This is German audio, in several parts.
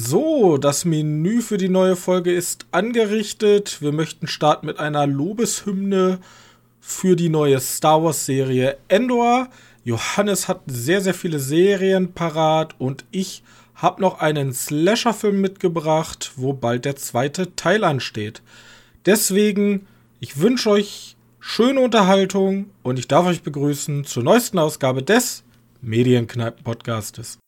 So, das Menü für die neue Folge ist angerichtet. Wir möchten starten mit einer Lobeshymne für die neue Star Wars Serie Endor. Johannes hat sehr, sehr viele Serien parat und ich habe noch einen Slasher-Film mitgebracht, wo bald der zweite Teil ansteht. Deswegen, ich wünsche euch schöne Unterhaltung und ich darf euch begrüßen zur neuesten Ausgabe des Medienkneipen-Podcastes.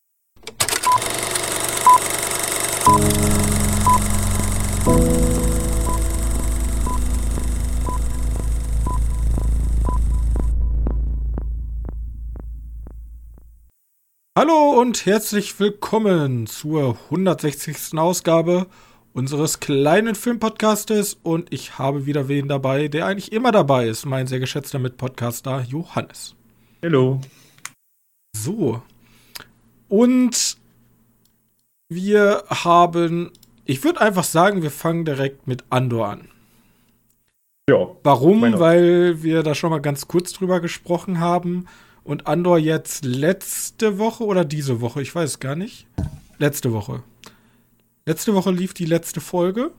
Hallo und herzlich willkommen zur 160. Ausgabe unseres kleinen Filmpodcastes und ich habe wieder wen dabei, der eigentlich immer dabei ist, mein sehr geschätzter Mitpodcaster Johannes. Hallo. So. Und wir haben, ich würde einfach sagen, wir fangen direkt mit Andor an. Ja. Warum? Weil wir da schon mal ganz kurz drüber gesprochen haben und Andor jetzt letzte Woche oder diese Woche, ich weiß gar nicht. Letzte Woche. Letzte Woche lief die letzte Folge.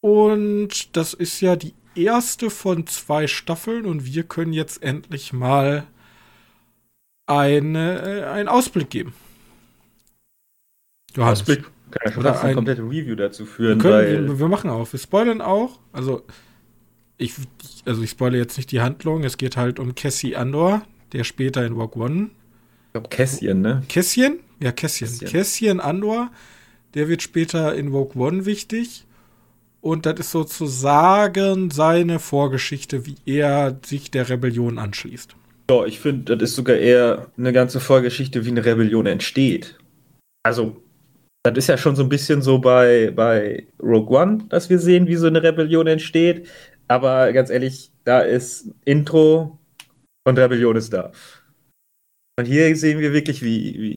Und das ist ja die erste von zwei Staffeln und wir können jetzt endlich mal eine, äh, einen Ausblick geben. Johannes. Ausblick kann ja schon fast eine komplette Review dazu führen. Wir, können, wir, wir, machen auch. Wir spoilern auch. Also ich, also ich spoilere jetzt nicht die Handlung. Es geht halt um Cassie Andor, der später in Walk One. Ich glaube Cassian, ne? Cassian? Ja, Cassian. Cassian. Cassian Andor, der wird später in Vogue One wichtig. Und das ist sozusagen seine Vorgeschichte, wie er sich der Rebellion anschließt. Ja, ich finde, das ist sogar eher eine ganze Vorgeschichte, wie eine Rebellion entsteht. Also, das ist ja schon so ein bisschen so bei, bei Rogue One, dass wir sehen, wie so eine Rebellion entsteht. Aber ganz ehrlich, da ist Intro und Rebellion ist da. Und hier sehen wir wirklich, wie, wie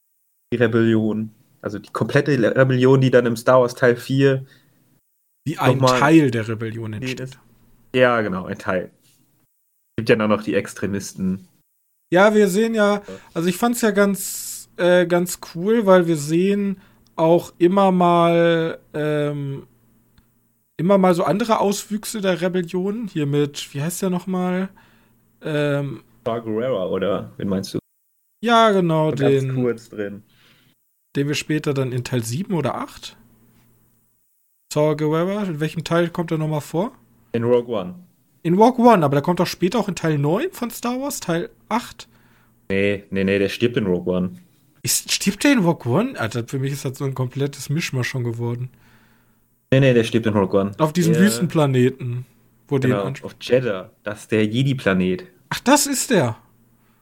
die Rebellion, also die komplette Rebellion, die dann im Star Wars Teil 4 wie ein Teil der Rebellion entsteht. Ja, genau, ein Teil. Es gibt ja noch die Extremisten. Ja, wir sehen ja, also ich fand es ja ganz, äh, ganz cool, weil wir sehen auch immer mal ähm, immer mal so andere Auswüchse der Rebellion. Hier mit, wie heißt der nochmal? Ähm, Guerrera, oder? Wen meinst du? Ja, genau, Und den. Ganz kurz drin. Den wir später dann in Teil 7 oder 8? Saw Guerrera, in welchem Teil kommt er nochmal vor? In Rogue One. In Rogue One, aber der kommt doch später auch in Teil 9 von Star Wars, Teil 8? Nee, nee, nee, der stirbt in Rogue One. Ist, stirbt der in Rogue One? Alter, für mich ist das so ein komplettes Mischmasch schon geworden. Nee, nee, der stirbt in Rogue One. Auf diesem der, Wüstenplaneten. Wo genau, den auf Jeddah. Das ist der Jedi-Planet. Ach, das ist der?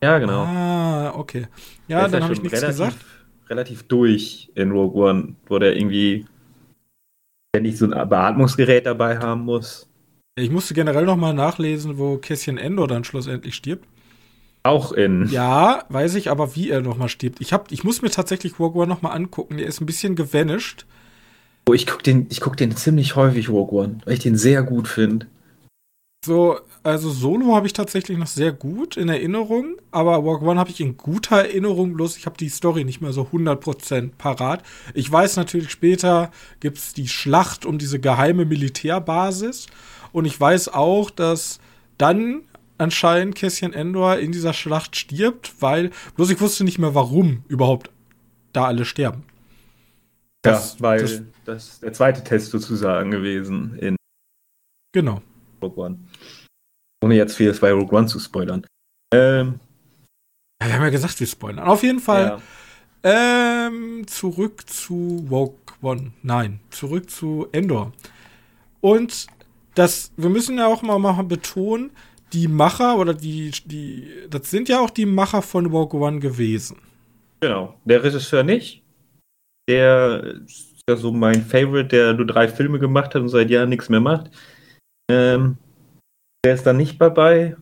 Ja, genau. Ah, okay. Ja, dann habe ich nichts relativ, gesagt. Relativ durch in Rogue One, wo der irgendwie ständig so ein Beatmungsgerät dabei haben muss. Ich musste generell nochmal nachlesen, wo Cassian Endor dann schlussendlich stirbt. Auch in. Ja, weiß ich, aber wie er nochmal stirbt. Ich, hab, ich muss mir tatsächlich Rogue One nochmal angucken. Der ist ein bisschen gevanished. Oh, ich gucke den, guck den ziemlich häufig, Rogue One, weil ich den sehr gut finde. So, also Solo habe ich tatsächlich noch sehr gut in Erinnerung, aber Rogue One habe ich in guter Erinnerung, bloß ich habe die Story nicht mehr so 100% parat. Ich weiß natürlich, später gibt es die Schlacht um diese geheime Militärbasis und ich weiß auch, dass dann anscheinend Cassian Endor in dieser Schlacht stirbt, weil, bloß ich wusste nicht mehr, warum überhaupt da alle sterben. Das, ja, weil das, das ist der zweite Test sozusagen gewesen in genau. Rogue One. Ohne jetzt vieles bei Rogue One zu spoilern. Ähm, ja, wir haben ja gesagt, wir spoilern. Auf jeden Fall. Ja. Ähm, zurück zu Rogue One. Nein, zurück zu Endor. Und das, wir müssen ja auch mal, mal betonen, die Macher oder die, die, das sind ja auch die Macher von Rogue One gewesen. Genau. Der Regisseur nicht. Der ist ja so mein Favorite, der nur drei Filme gemacht hat und seit Jahren nichts mehr macht. Ähm, der ist da nicht dabei.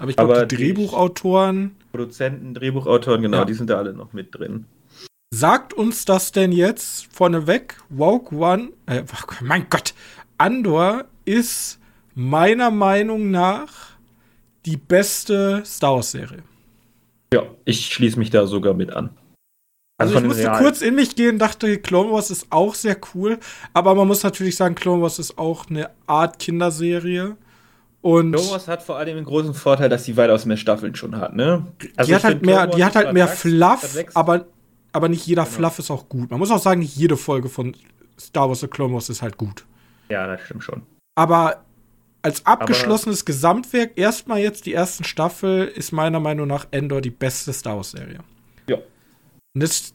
Aber ich glaube, die Drehbuchautoren. Produzenten, Drehbuchautoren, genau, ja. die sind da alle noch mit drin. Sagt uns das denn jetzt vorneweg? Woke One, äh, mein Gott, Andor ist meiner Meinung nach die beste Star Wars-Serie. Ja, ich schließe mich da sogar mit an. Also, also ich musste Real. kurz in mich gehen, dachte, Clone Wars ist auch sehr cool, aber man muss natürlich sagen, Clone Wars ist auch eine Art Kinderserie. Und Clone Wars hat vor allem den großen Vorteil, dass sie weitaus mehr Staffeln schon hat, ne? Also die hat halt mehr, die hat halt mehr Fluff, aber, aber nicht jeder genau. Fluff ist auch gut. Man muss auch sagen, nicht jede Folge von Star Wars The Clone Wars ist halt gut. Ja, das stimmt schon. Aber als abgeschlossenes aber Gesamtwerk, erstmal jetzt die ersten Staffel, ist meiner Meinung nach Endor die beste Star Wars-Serie. Ja. Und jetzt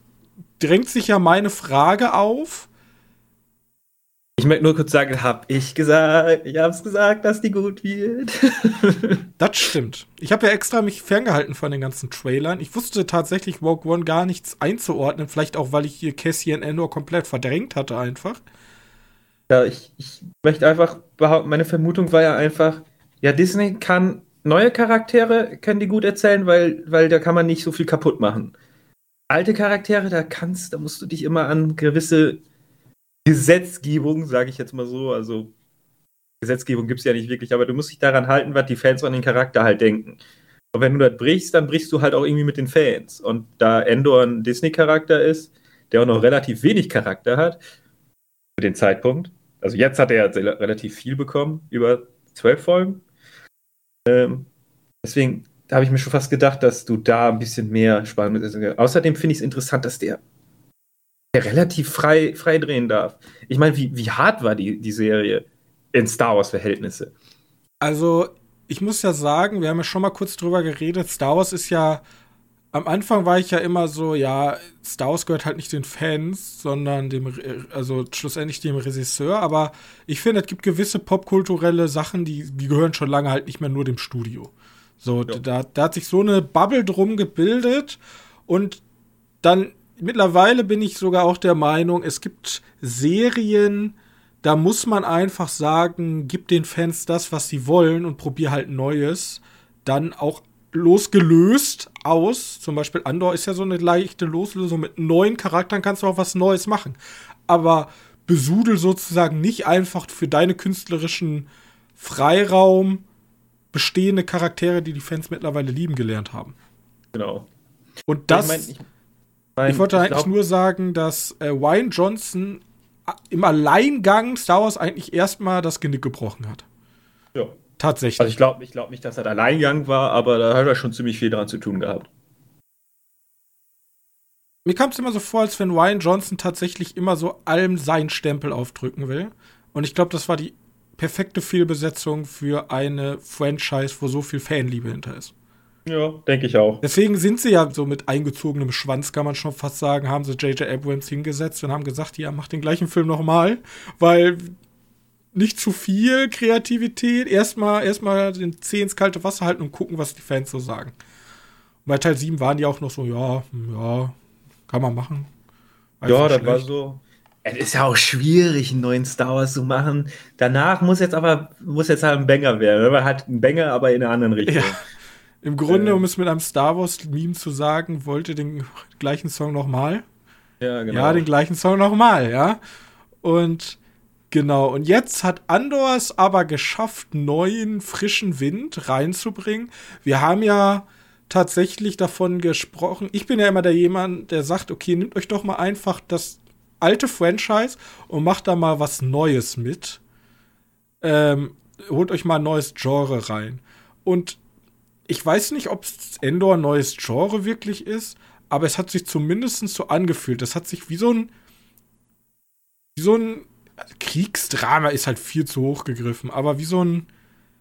drängt sich ja meine Frage auf. Ich möchte nur kurz sagen, hab ich gesagt, ich hab's gesagt, dass die gut wird. das stimmt. Ich habe ja extra mich ferngehalten von den ganzen Trailern. Ich wusste tatsächlich Rogue One gar nichts einzuordnen, vielleicht auch, weil ich hier Cassian Endor komplett verdrängt hatte einfach. Ja, ich, ich möchte einfach meine Vermutung war ja einfach, ja, Disney kann neue Charaktere, können die gut erzählen, weil, weil da kann man nicht so viel kaputt machen alte Charaktere, da kannst, da musst du dich immer an gewisse Gesetzgebung, sage ich jetzt mal so, also Gesetzgebung gibt es ja nicht wirklich, aber du musst dich daran halten, was die Fans an den Charakter halt denken. Und wenn du das brichst, dann brichst du halt auch irgendwie mit den Fans. Und da Endor ein Disney-Charakter ist, der auch noch relativ wenig Charakter hat, für den Zeitpunkt, also jetzt hat er relativ viel bekommen, über zwölf Folgen. Ähm, deswegen habe ich mir schon fast gedacht, dass du da ein bisschen mehr Spannung mit Außerdem finde ich es interessant, dass der, der relativ frei, frei drehen darf. Ich meine, wie, wie hart war die, die Serie in Star Wars-Verhältnisse? Also, ich muss ja sagen, wir haben ja schon mal kurz drüber geredet. Star Wars ist ja. Am Anfang war ich ja immer so, ja, Star Wars gehört halt nicht den Fans, sondern dem, also schlussendlich dem Regisseur. Aber ich finde, es gibt gewisse popkulturelle Sachen, die, die gehören schon lange halt nicht mehr nur dem Studio. So, ja. da, da hat sich so eine Bubble drum gebildet und dann mittlerweile bin ich sogar auch der Meinung, es gibt Serien, da muss man einfach sagen, gib den Fans das, was sie wollen und probier halt Neues. Dann auch losgelöst aus. Zum Beispiel Andor ist ja so eine leichte Loslösung. Mit neuen Charakteren kannst du auch was Neues machen. Aber besudel sozusagen nicht einfach für deine künstlerischen Freiraum bestehende Charaktere, die die Fans mittlerweile lieben gelernt haben. Genau. Und das. Ich, mein, ich, mein, ich wollte ich eigentlich nur sagen, dass äh, Wayne Johnson äh, im Alleingang Star Wars eigentlich erstmal das Genick gebrochen hat. Ja. Tatsächlich. Also ich glaube ich glaub nicht, dass er der Alleingang war, aber da hat er schon ziemlich viel dran zu tun gehabt. Mir kam es immer so vor, als wenn Ryan Johnson tatsächlich immer so allem seinen Stempel aufdrücken will. Und ich glaube, das war die perfekte Fehlbesetzung für eine Franchise, wo so viel Fanliebe hinter ist. Ja, denke ich auch. Deswegen sind sie ja so mit eingezogenem Schwanz, kann man schon fast sagen, haben sie J.J. Abrams hingesetzt und haben gesagt, ja, mach den gleichen Film nochmal, weil nicht zu viel Kreativität, erstmal erstmal den Zeh ins kalte Wasser halten und gucken, was die Fans so sagen. Und bei Teil 7 waren die auch noch so, ja, ja, kann man machen. Weiß ja, das war so, es ist ja auch schwierig, einen neuen Star Wars zu machen. Danach muss jetzt aber muss jetzt halt ein Banger werden. Man hat einen Banger, aber in einer anderen Richtung. Ja. Im Grunde, äh, um es mit einem Star Wars-Meme zu sagen, wollte den gleichen Song nochmal. Ja, genau. Ja, den gleichen Song nochmal, ja. Und genau, und jetzt hat Andor es aber geschafft, neuen, frischen Wind reinzubringen. Wir haben ja tatsächlich davon gesprochen. Ich bin ja immer der jemand, der sagt, okay, nehmt euch doch mal einfach das alte Franchise und macht da mal was Neues mit. Ähm, holt euch mal ein neues Genre rein. Und ich weiß nicht, ob Endor ein neues Genre wirklich ist, aber es hat sich zumindest so angefühlt. Das hat sich wie so ein wie so ein Kriegsdrama ist halt viel zu hoch gegriffen, aber wie so ein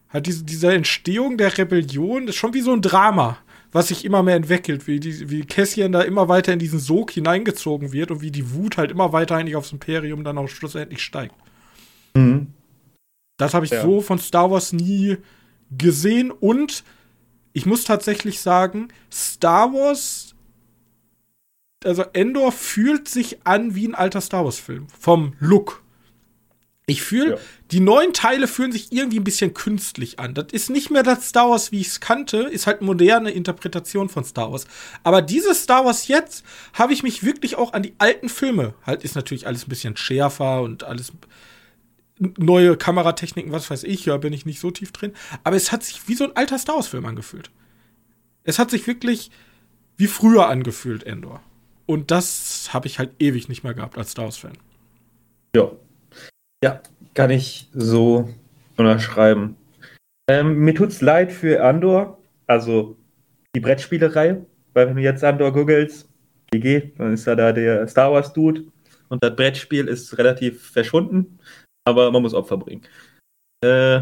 halt diese, diese Entstehung der Rebellion ist schon wie so ein Drama was sich immer mehr entwickelt, wie, die, wie Cassian da immer weiter in diesen Sog hineingezogen wird und wie die Wut halt immer weiter eigentlich aufs Imperium dann auch schlussendlich steigt. Mhm. Das habe ich ja. so von Star Wars nie gesehen und ich muss tatsächlich sagen, Star Wars, also Endor fühlt sich an wie ein alter Star Wars-Film. Vom Look. Ich fühle, ja. die neuen Teile fühlen sich irgendwie ein bisschen künstlich an. Das ist nicht mehr das Star Wars, wie ich es kannte, ist halt moderne Interpretation von Star Wars. Aber dieses Star Wars jetzt habe ich mich wirklich auch an die alten Filme, halt ist natürlich alles ein bisschen schärfer und alles neue Kameratechniken, was weiß ich, ja, bin ich nicht so tief drin. Aber es hat sich wie so ein alter Star Wars-Film angefühlt. Es hat sich wirklich wie früher angefühlt, Endor. Und das habe ich halt ewig nicht mehr gehabt als Star Wars-Fan. Ja. Ja, kann ich so unterschreiben. Ähm, mir tut's leid für Andor, also die Brettspielerei, weil wenn du jetzt Andor googelst, GG, dann ist da, da der Star Wars Dude und das Brettspiel ist relativ verschwunden, aber man muss Opfer bringen. Äh,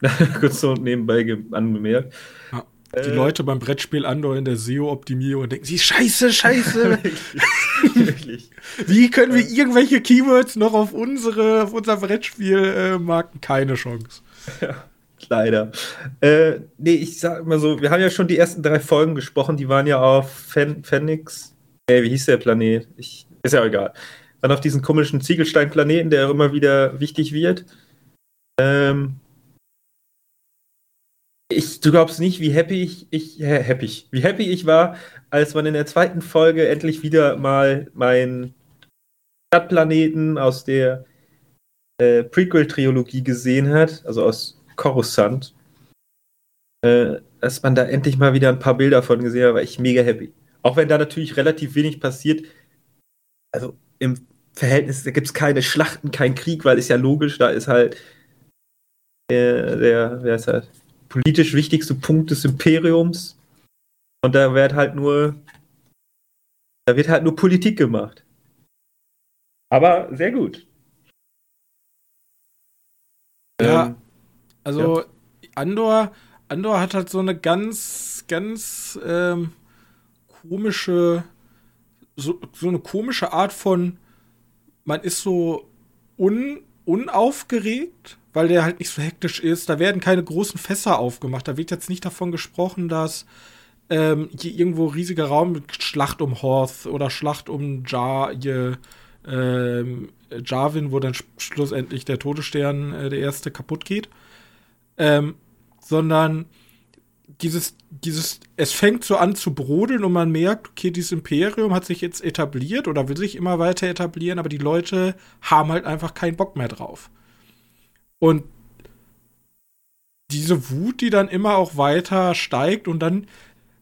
kurz so nebenbei angemerkt. Ja, die äh, Leute beim Brettspiel Andor in der SEO-Optimierung denken sie, scheiße, scheiße. Wirklich. Wie können wir irgendwelche Keywords noch auf unsere, auf unser Brettspiel äh, marken? Keine Chance. Ja. Leider. Äh, nee, ich sag mal so, wir haben ja schon die ersten drei Folgen gesprochen, die waren ja auf Fen Phoenix. Äh, wie hieß der Planet? Ich, ist ja egal. Dann auf diesen komischen Ziegelstein-Planeten, der immer wieder wichtig wird. Ähm, ich, du glaubst nicht, wie happy ich, ich äh, happy, wie happy ich war, als man in der zweiten Folge endlich wieder mal meinen Stadtplaneten aus der äh, Prequel-Trilogie gesehen hat, also aus Coruscant. Äh, dass man da endlich mal wieder ein paar Bilder von gesehen hat, war ich mega happy. Auch wenn da natürlich relativ wenig passiert. Also im Verhältnis, da gibt es keine Schlachten, kein Krieg, weil ist ja logisch, da ist halt der, der wer ist halt, politisch wichtigste Punkt des Imperiums. Und da wird halt nur, da wird halt nur Politik gemacht. Aber sehr gut. Ja, ähm, also ja. Andor, Andor hat halt so eine ganz, ganz ähm, komische, so, so eine komische Art von, man ist so un, unaufgeregt, weil der halt nicht so hektisch ist. Da werden keine großen Fässer aufgemacht. Da wird jetzt nicht davon gesprochen, dass ähm, irgendwo riesiger Raum mit Schlacht um Horth oder Schlacht um Jar, ähm, Jarvin, wo dann schlussendlich der Todesstern, äh, der erste, kaputt geht. Ähm, sondern dieses, dieses, es fängt so an zu brodeln und man merkt, okay, dieses Imperium hat sich jetzt etabliert oder will sich immer weiter etablieren, aber die Leute haben halt einfach keinen Bock mehr drauf. Und diese Wut, die dann immer auch weiter steigt und dann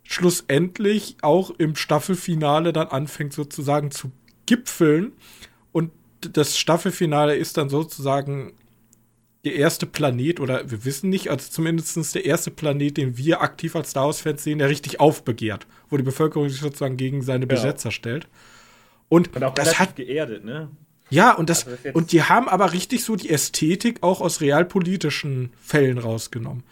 schlussendlich auch im Staffelfinale dann anfängt sozusagen zu gipfeln. Und das Staffelfinale ist dann sozusagen der erste Planet, oder wir wissen nicht, also zumindest der erste Planet, den wir aktiv als Star Wars-Fans sehen, der richtig aufbegehrt, wo die Bevölkerung sich sozusagen gegen seine Besetzer ja. stellt. Und, und auch das hat geerdet, ne? Ja, und das, also das und die haben aber richtig so die Ästhetik auch aus realpolitischen Fällen rausgenommen.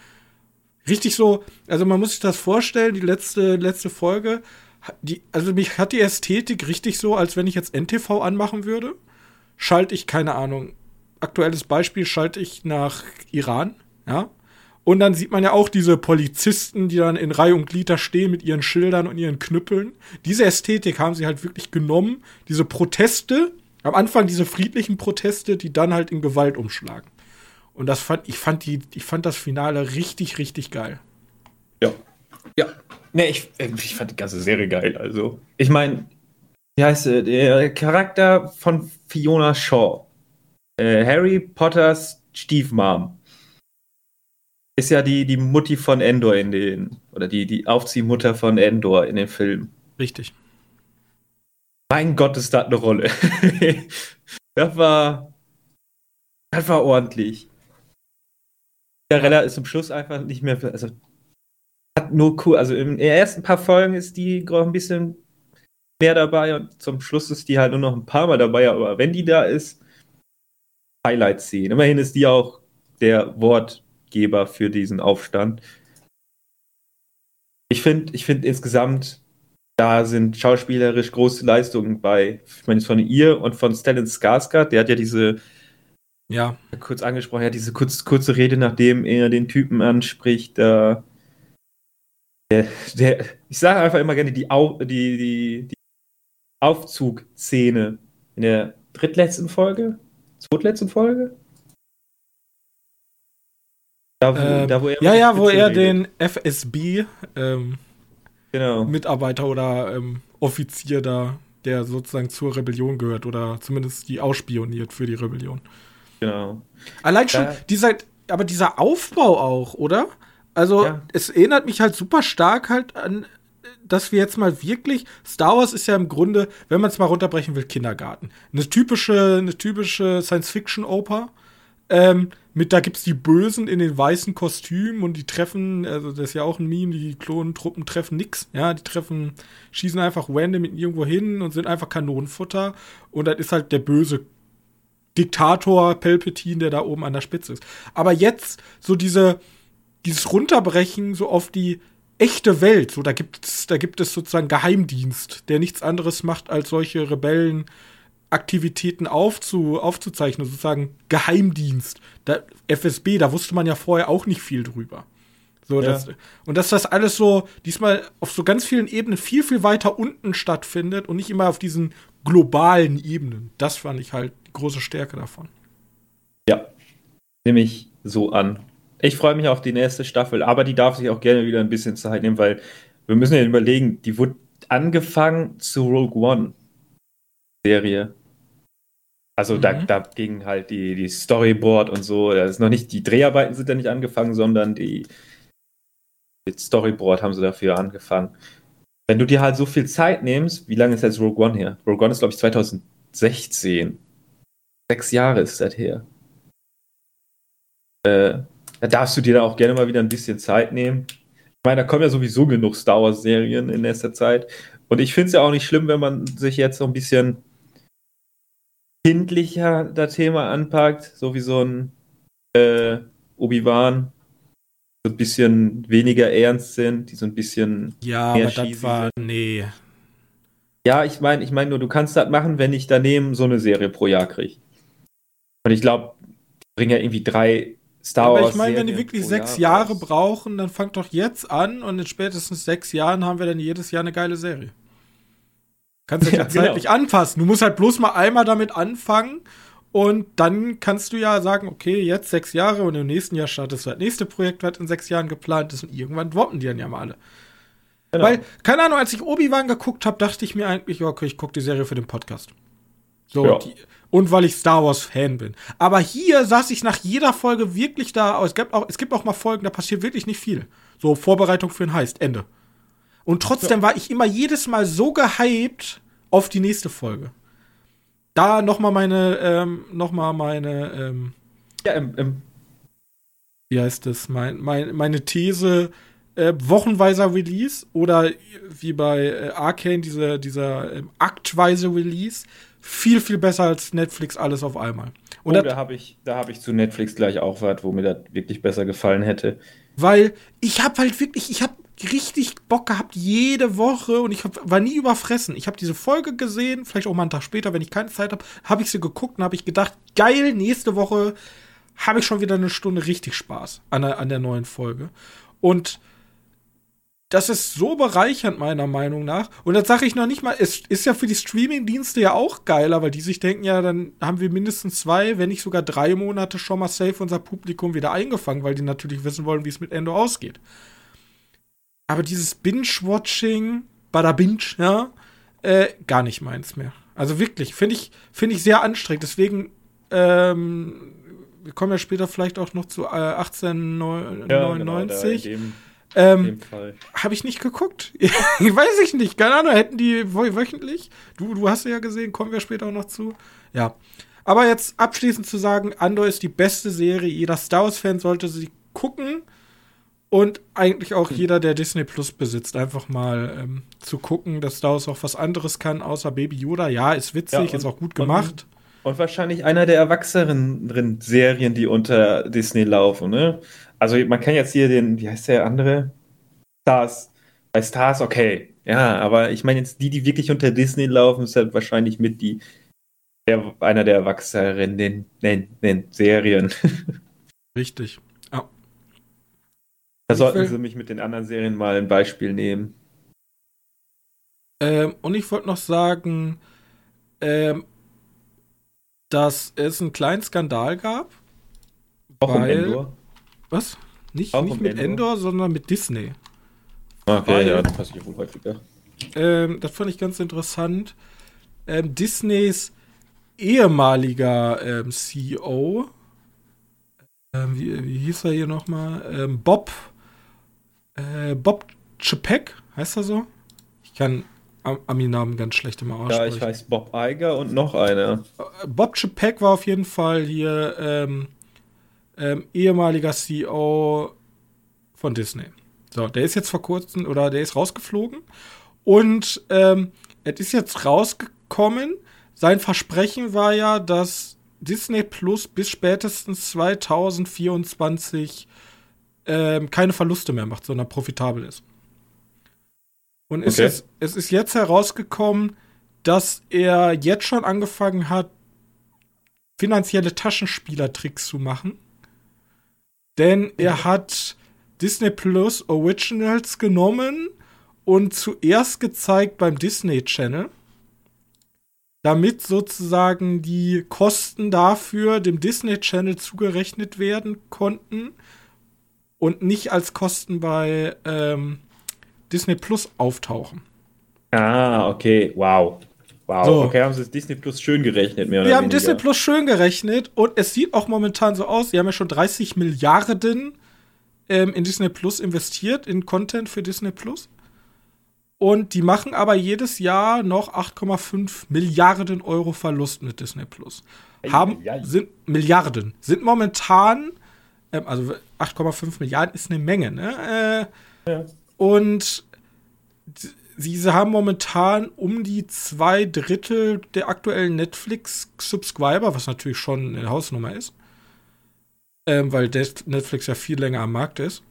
Richtig so, also man muss sich das vorstellen, die letzte, letzte Folge, die, also mich hat die Ästhetik richtig so, als wenn ich jetzt NTV anmachen würde, schalte ich, keine Ahnung, aktuelles Beispiel schalte ich nach Iran, ja. Und dann sieht man ja auch diese Polizisten, die dann in Reihe und Glied da stehen mit ihren Schildern und ihren Knüppeln. Diese Ästhetik haben sie halt wirklich genommen. Diese Proteste, am Anfang diese friedlichen Proteste, die dann halt in Gewalt umschlagen. Und das fand, ich fand die, ich fand das Finale richtig, richtig geil. Ja. Ja. Nee, ich, ich fand die ganze Serie geil. Also, ich meine, wie heißt der, der Charakter von Fiona Shaw äh, Harry Potters Stiefmom ist ja die, die Mutti von Endor in den, oder die, die Aufziehmutter von Endor in den Film. Richtig. Mein Gott, ist das eine Rolle. das war, das war ordentlich. Garella ist zum Schluss einfach nicht mehr, also, hat nur cool, also in den ersten paar Folgen ist die ein bisschen mehr dabei und zum Schluss ist die halt nur noch ein paar Mal dabei, aber wenn die da ist, Highlights sehen. Immerhin ist die auch der Wortgeber für diesen Aufstand. Ich finde ich find insgesamt, da sind schauspielerisch große Leistungen bei, ich meine, von ihr und von Stellan Skarsgård, der hat ja diese, ja, kurz angesprochen, ja, diese kurz, kurze Rede, nachdem er den Typen anspricht, äh, der, der, ich sage einfach immer gerne die, Au, die, die, die Aufzugszene in der drittletzten Folge, zweitletzten Folge? Da, wo, ähm, da, wo er ja, ja, wo er den FSB ähm, genau. Mitarbeiter oder ähm, Offizier da, der sozusagen zur Rebellion gehört oder zumindest die ausspioniert für die Rebellion. Genau. Allein schon da, dieser, aber dieser Aufbau auch, oder? Also ja. es erinnert mich halt super stark halt an dass wir jetzt mal wirklich. Star Wars ist ja im Grunde, wenn man es mal runterbrechen will, Kindergarten. Eine typische, eine typische Science-Fiction-Oper. Ähm, mit, da gibt's die Bösen in den weißen Kostümen und die treffen, also das ist ja auch ein Meme, die Klonentruppen treffen nix, ja, die treffen, schießen einfach random mit irgendwo hin und sind einfach Kanonenfutter und dann ist halt der böse Diktator Palpatine, der da oben an der Spitze ist. Aber jetzt so diese, dieses Runterbrechen so auf die echte Welt, so da gibt's, da gibt es sozusagen Geheimdienst, der nichts anderes macht, als solche Rebellenaktivitäten aufzu, aufzuzeichnen, sozusagen Geheimdienst. Da, FSB, da wusste man ja vorher auch nicht viel drüber. So, ja. das, und dass das alles so diesmal auf so ganz vielen Ebenen viel, viel weiter unten stattfindet und nicht immer auf diesen globalen Ebenen. Das fand ich halt die große Stärke davon. Ja, nehme ich so an. Ich freue mich auf die nächste Staffel, aber die darf sich auch gerne wieder ein bisschen Zeit nehmen, weil wir müssen ja überlegen, die wurde angefangen zu Rogue One Serie. Also mhm. da, ging halt die, die Storyboard und so. Das ist noch nicht, die Dreharbeiten sind ja nicht angefangen, sondern die, die Storyboard haben sie dafür angefangen. Wenn du dir halt so viel Zeit nimmst, wie lange ist jetzt Rogue One her? Rogue One ist, glaube ich, 2016. Sechs Jahre ist das her. Äh, da darfst du dir da auch gerne mal wieder ein bisschen Zeit nehmen. Ich meine, da kommen ja sowieso genug Star Wars-Serien in nächster Zeit. Und ich finde es ja auch nicht schlimm, wenn man sich jetzt so ein bisschen kindlicher das Thema anpackt, so wie so ein äh, Obi-Wan, so ein bisschen weniger ernst sind, die so ein bisschen ja, mehr aber das war sind. nee. Ja, ich meine, ich meine nur, du kannst das machen, wenn ich daneben so eine Serie pro Jahr kriege. Und ich glaube, die bringen ja irgendwie drei Star Wars. Aber ich meine, wenn die wirklich sechs Jahr Jahre brauchen, dann fangt doch jetzt an und in spätestens sechs Jahren haben wir dann jedes Jahr eine geile Serie. Kannst du ja, ja zeitlich genau. anpassen. Du musst halt bloß mal einmal damit anfangen und dann kannst du ja sagen, okay, jetzt sechs Jahre und im nächsten Jahr startest du das nächste Projekt, was in sechs Jahren geplant ist und irgendwann droppen die dann ja mal alle. Genau. Weil, keine Ahnung, als ich Obi-Wan geguckt habe, dachte ich mir eigentlich, okay, ich gucke die Serie für den Podcast. So, ja. die, und weil ich Star Wars-Fan bin. Aber hier saß ich nach jeder Folge wirklich da. Es gibt, auch, es gibt auch mal Folgen, da passiert wirklich nicht viel. So, Vorbereitung für ein Heist, Ende. Und trotzdem war ich immer jedes Mal so gehypt auf die nächste Folge. Da noch mal meine, ähm, noch mal meine, ähm, ja, im wie heißt das, mein, mein, meine These, äh, wochenweiser Release oder wie bei äh, Arcane diese, dieser äh, aktweise Release viel, viel besser als Netflix alles auf einmal. Und oh, da habe ich, hab ich zu Netflix gleich auch was, wo mir das wirklich besser gefallen hätte. Weil ich habe halt wirklich, ich habe richtig Bock gehabt jede Woche und ich hab, war nie überfressen. Ich habe diese Folge gesehen, vielleicht auch mal einen Tag später, wenn ich keine Zeit habe, habe ich sie geguckt und habe ich gedacht, geil, nächste Woche habe ich schon wieder eine Stunde richtig Spaß an der, an der neuen Folge. Und das ist so bereichernd, meiner Meinung nach. Und das sage ich noch nicht mal, es ist ja für die Streaming-Dienste ja auch geiler, weil die sich denken, ja, dann haben wir mindestens zwei, wenn nicht sogar drei Monate schon mal safe unser Publikum wieder eingefangen, weil die natürlich wissen wollen, wie es mit Endo ausgeht. Aber dieses Binge-Watching, Bada Binge, ja, äh, gar nicht meins mehr. Also wirklich, finde ich, finde ich sehr anstrengend. Deswegen, ähm, wir kommen ja später vielleicht auch noch zu äh, 1899. Ja, genau, ähm, Habe ich nicht geguckt. weiß ich nicht. Keine Ahnung, hätten die wöchentlich. Du, du hast ja gesehen, kommen wir später auch noch zu. Ja. Aber jetzt abschließend zu sagen, Andor ist die beste Serie. Jeder Star Wars-Fan sollte sie gucken. Und eigentlich auch hm. jeder, der Disney Plus besitzt, einfach mal ähm, zu gucken, dass Star Wars auch was anderes kann, außer Baby Yoda. Ja, ist witzig, ja, und, ist auch gut gemacht. Und, und wahrscheinlich einer der erwachseneren Serien, die unter Disney laufen, ne? Also man kann jetzt hier den, wie heißt der andere? Stars. Bei Stars, okay. Ja, aber ich meine jetzt die, die wirklich unter Disney laufen, ist halt wahrscheinlich mit die der, einer der den Serien. Richtig. Da sollten sie mich mit den anderen Serien mal ein Beispiel nehmen. Ähm, und ich wollte noch sagen, ähm, dass es einen kleinen Skandal gab. Auch weil, um Endor? Was? Nicht, nicht mit Endor? Endor, sondern mit Disney. Okay, Weil, ja, das passiert wohl häufiger. Ähm, das fand ich ganz interessant. Ähm, Disneys ehemaliger ähm, CEO, ähm, wie, wie, hieß er hier nochmal? Ähm, Bob, äh, Bob Chapek, heißt er so? Ich kann Ami-Namen ganz schlecht immer aussprechen. Ja, ich weiß Bob Iger und noch einer. Bob Chapek war auf jeden Fall hier ähm, ähm, ehemaliger CEO von Disney. So, der ist jetzt vor kurzem oder der ist rausgeflogen und ähm, es ist jetzt rausgekommen. Sein Versprechen war ja, dass Disney Plus bis spätestens 2024 ähm, keine Verluste mehr macht, sondern profitabel ist. Und okay. es, ist, es ist jetzt herausgekommen, dass er jetzt schon angefangen hat, finanzielle Taschenspielertricks zu machen. Denn er hat Disney Plus Originals genommen und zuerst gezeigt beim Disney Channel, damit sozusagen die Kosten dafür dem Disney Channel zugerechnet werden konnten und nicht als Kosten bei ähm, Disney Plus auftauchen. Ah, okay, wow. Wow, so. okay, haben sie Disney Plus schön gerechnet, mehr oder Wir haben weniger. Disney Plus schön gerechnet und es sieht auch momentan so aus, sie haben ja schon 30 Milliarden ähm, in Disney Plus investiert, in Content für Disney Plus. Und die machen aber jedes Jahr noch 8,5 Milliarden Euro Verlust mit Disney Plus. Haben, sind Milliarden, sind momentan, ähm, also 8,5 Milliarden ist eine Menge, ne? Äh, ja. Und sie haben momentan um die zwei Drittel der aktuellen Netflix-Subscriber, was natürlich schon eine Hausnummer ist. Ähm, weil Netflix ja viel länger am Markt ist.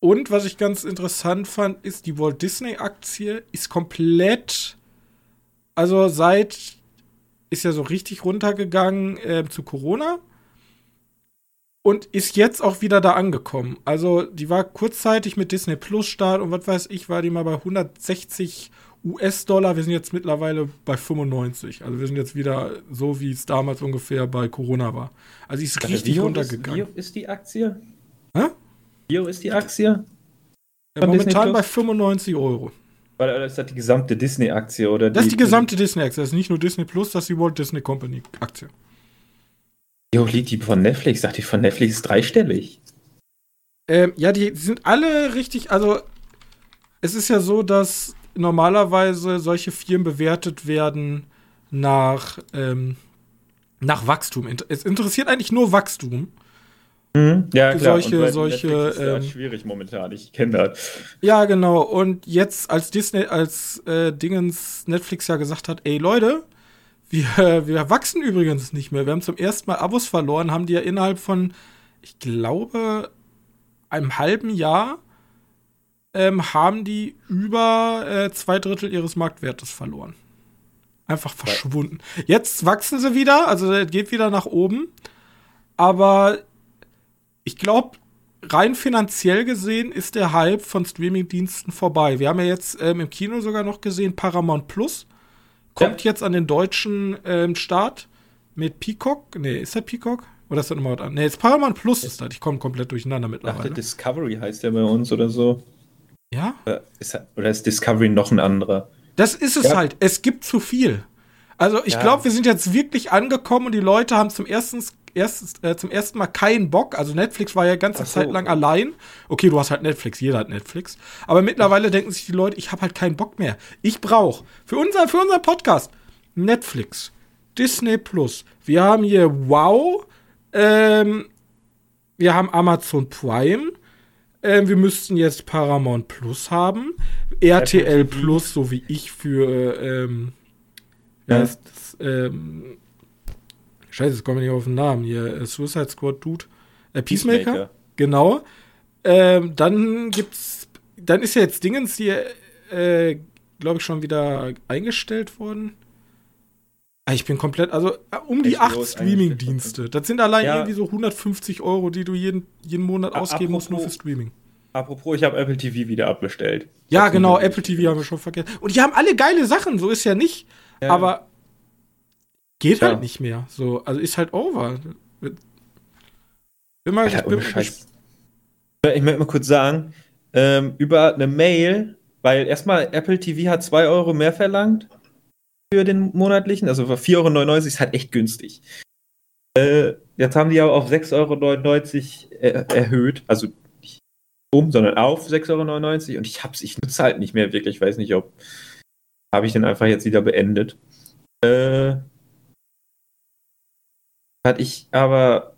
Und was ich ganz interessant fand, ist, die Walt Disney-Aktie ist komplett, also seit, ist ja so richtig runtergegangen äh, zu Corona und ist jetzt auch wieder da angekommen. Also die war kurzzeitig mit Disney Plus Start und was weiß ich, war die mal bei 160 US-Dollar. Wir sind jetzt mittlerweile bei 95. Also wir sind jetzt wieder so, wie es damals ungefähr bei Corona war. Also die ist Warte, richtig runtergegangen. Wie ist die Aktie? Hä? Wie ist die Aktie? Ja, momentan bei 95 Euro. Weil das ist das die gesamte Disney-Aktie, oder? Das ist die gesamte Disney-Aktie. Das ist nicht nur Disney Plus, das ist die Walt Disney Company-Aktie. Jo, liegt die von Netflix? Dachte ich, von Netflix ist dreistellig. Ähm, ja, die, die sind alle richtig, also es ist ja so, dass normalerweise solche Firmen bewertet werden nach, ähm, nach Wachstum. Es interessiert eigentlich nur Wachstum. Mhm. Ja, klar. Solche, solche. Ist ähm, schwierig momentan. Ich kenne das. Ja, genau. Und jetzt, als Disney, als äh, Dingens Netflix ja gesagt hat, ey Leute, wir, wir wachsen übrigens nicht mehr. Wir haben zum ersten Mal Abos verloren, haben die ja innerhalb von, ich glaube, einem halben Jahr ähm, haben die über äh, zwei Drittel ihres Marktwertes verloren. Einfach verschwunden. Jetzt wachsen sie wieder, also geht wieder nach oben. Aber ich glaube, rein finanziell gesehen ist der Hype von Streamingdiensten vorbei. Wir haben ja jetzt ähm, im Kino sogar noch gesehen Paramount Plus Kommt ja. jetzt an den deutschen ähm, Start mit Peacock. Nee, ist der Peacock? Oder ist das nochmal was anderes? Nee, jetzt Paramount Plus ist das. Ich komme komplett durcheinander mittlerweile. Dachte, Discovery heißt der bei uns oder so. Ja? Oder ist, oder ist Discovery noch ein anderer? Das ist es ja. halt. Es gibt zu viel. Also ich ja. glaube, wir sind jetzt wirklich angekommen und die Leute haben zum ersten erst, äh, zum ersten Mal keinen Bock. Also Netflix war ja ganze so. Zeit lang allein. Okay, du hast halt Netflix, jeder hat Netflix. Aber mittlerweile denken sich die Leute, ich habe halt keinen Bock mehr. Ich brauche für unser, für unser Podcast Netflix, Disney Plus. Wir haben hier Wow. Ähm, wir haben Amazon Prime. Ähm, wir müssten jetzt Paramount Plus haben. RTL Plus, so wie ich für ähm, ja. das, ähm, Scheiße, jetzt komme ich nicht auf den Namen hier. Äh, Suicide Squad Dude. Äh, Peacemaker. Peacemaker. Genau. Ähm, dann gibt's. Dann ist ja jetzt Dingens hier, äh, glaube ich, schon wieder eingestellt worden. Ah, ich bin komplett, also äh, um die acht Streaming-Dienste. Das sind allein ja. irgendwie so 150 Euro, die du jeden, jeden Monat ausgeben musst, nur für Streaming. Apropos, ich habe Apple TV wieder abbestellt. Ja, genau, Apple TV haben wir schon vergessen. Und die haben alle geile Sachen, so ist ja nicht. Ja. Aber Geht ja. halt nicht mehr. So, also ist halt over. Bin mal, ja, bin Scheiß. Ich möchte mal kurz sagen, ähm, über eine Mail, weil erstmal Apple TV hat 2 Euro mehr verlangt für den monatlichen, also für 4,99 Euro ist halt echt günstig. Äh, jetzt haben die aber auf 6,99 Euro er erhöht, also um, sondern auf 6,99 Euro und ich hab's, ich nutze halt nicht mehr wirklich, ich weiß nicht, ob habe ich den einfach jetzt wieder beendet. Äh, hatte ich aber,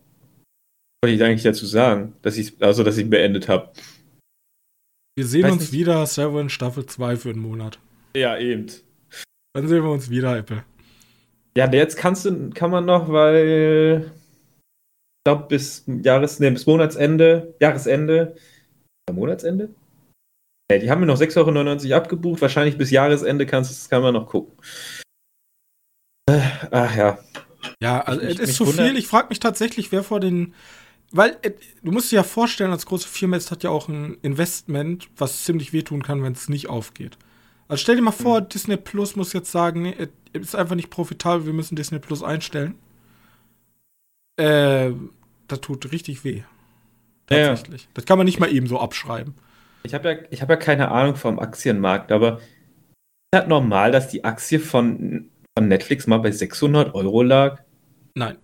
wollte ich eigentlich dazu sagen, dass ich, also dass ich ihn beendet habe. Wir sehen weiß uns nicht. wieder, Seven Staffel 2 für einen Monat. Ja, eben. Dann sehen wir uns wieder, Apple. Ja, jetzt kannst du, kann man noch, weil ich glaube bis Jahres, nee, bis Monatsende, Jahresende, Monatsende? Ja, die haben mir noch 6,99 Euro abgebucht. Wahrscheinlich bis Jahresende kannst, kann man noch gucken. Äh, ach ja. Ja, also es ist zu viel. Ich frage mich tatsächlich, wer vor den. Weil äh, du musst dir ja vorstellen, als große Firma ist hat ja auch ein Investment, was ziemlich wehtun kann, wenn es nicht aufgeht. Also stell dir mal vor, mhm. Disney Plus muss jetzt sagen, nee, es ist einfach nicht profitabel, wir müssen Disney Plus einstellen. Äh, das tut richtig weh. Tatsächlich. Ja. Das kann man nicht mal eben so abschreiben. Ich habe ja, hab ja keine Ahnung vom Aktienmarkt, aber ist das normal, dass die Aktie von, von Netflix mal bei 600 Euro lag? Nein.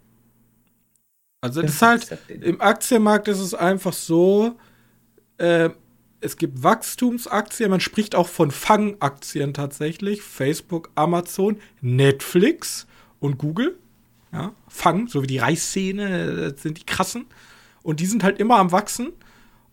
Also das ist halt, im Aktienmarkt ist es einfach so, äh, es gibt Wachstumsaktien, man spricht auch von Fangaktien tatsächlich, Facebook, Amazon, Netflix und Google. Ja, Fang, so wie die Reichsszene, das sind die krassen. Und die sind halt immer am Wachsen.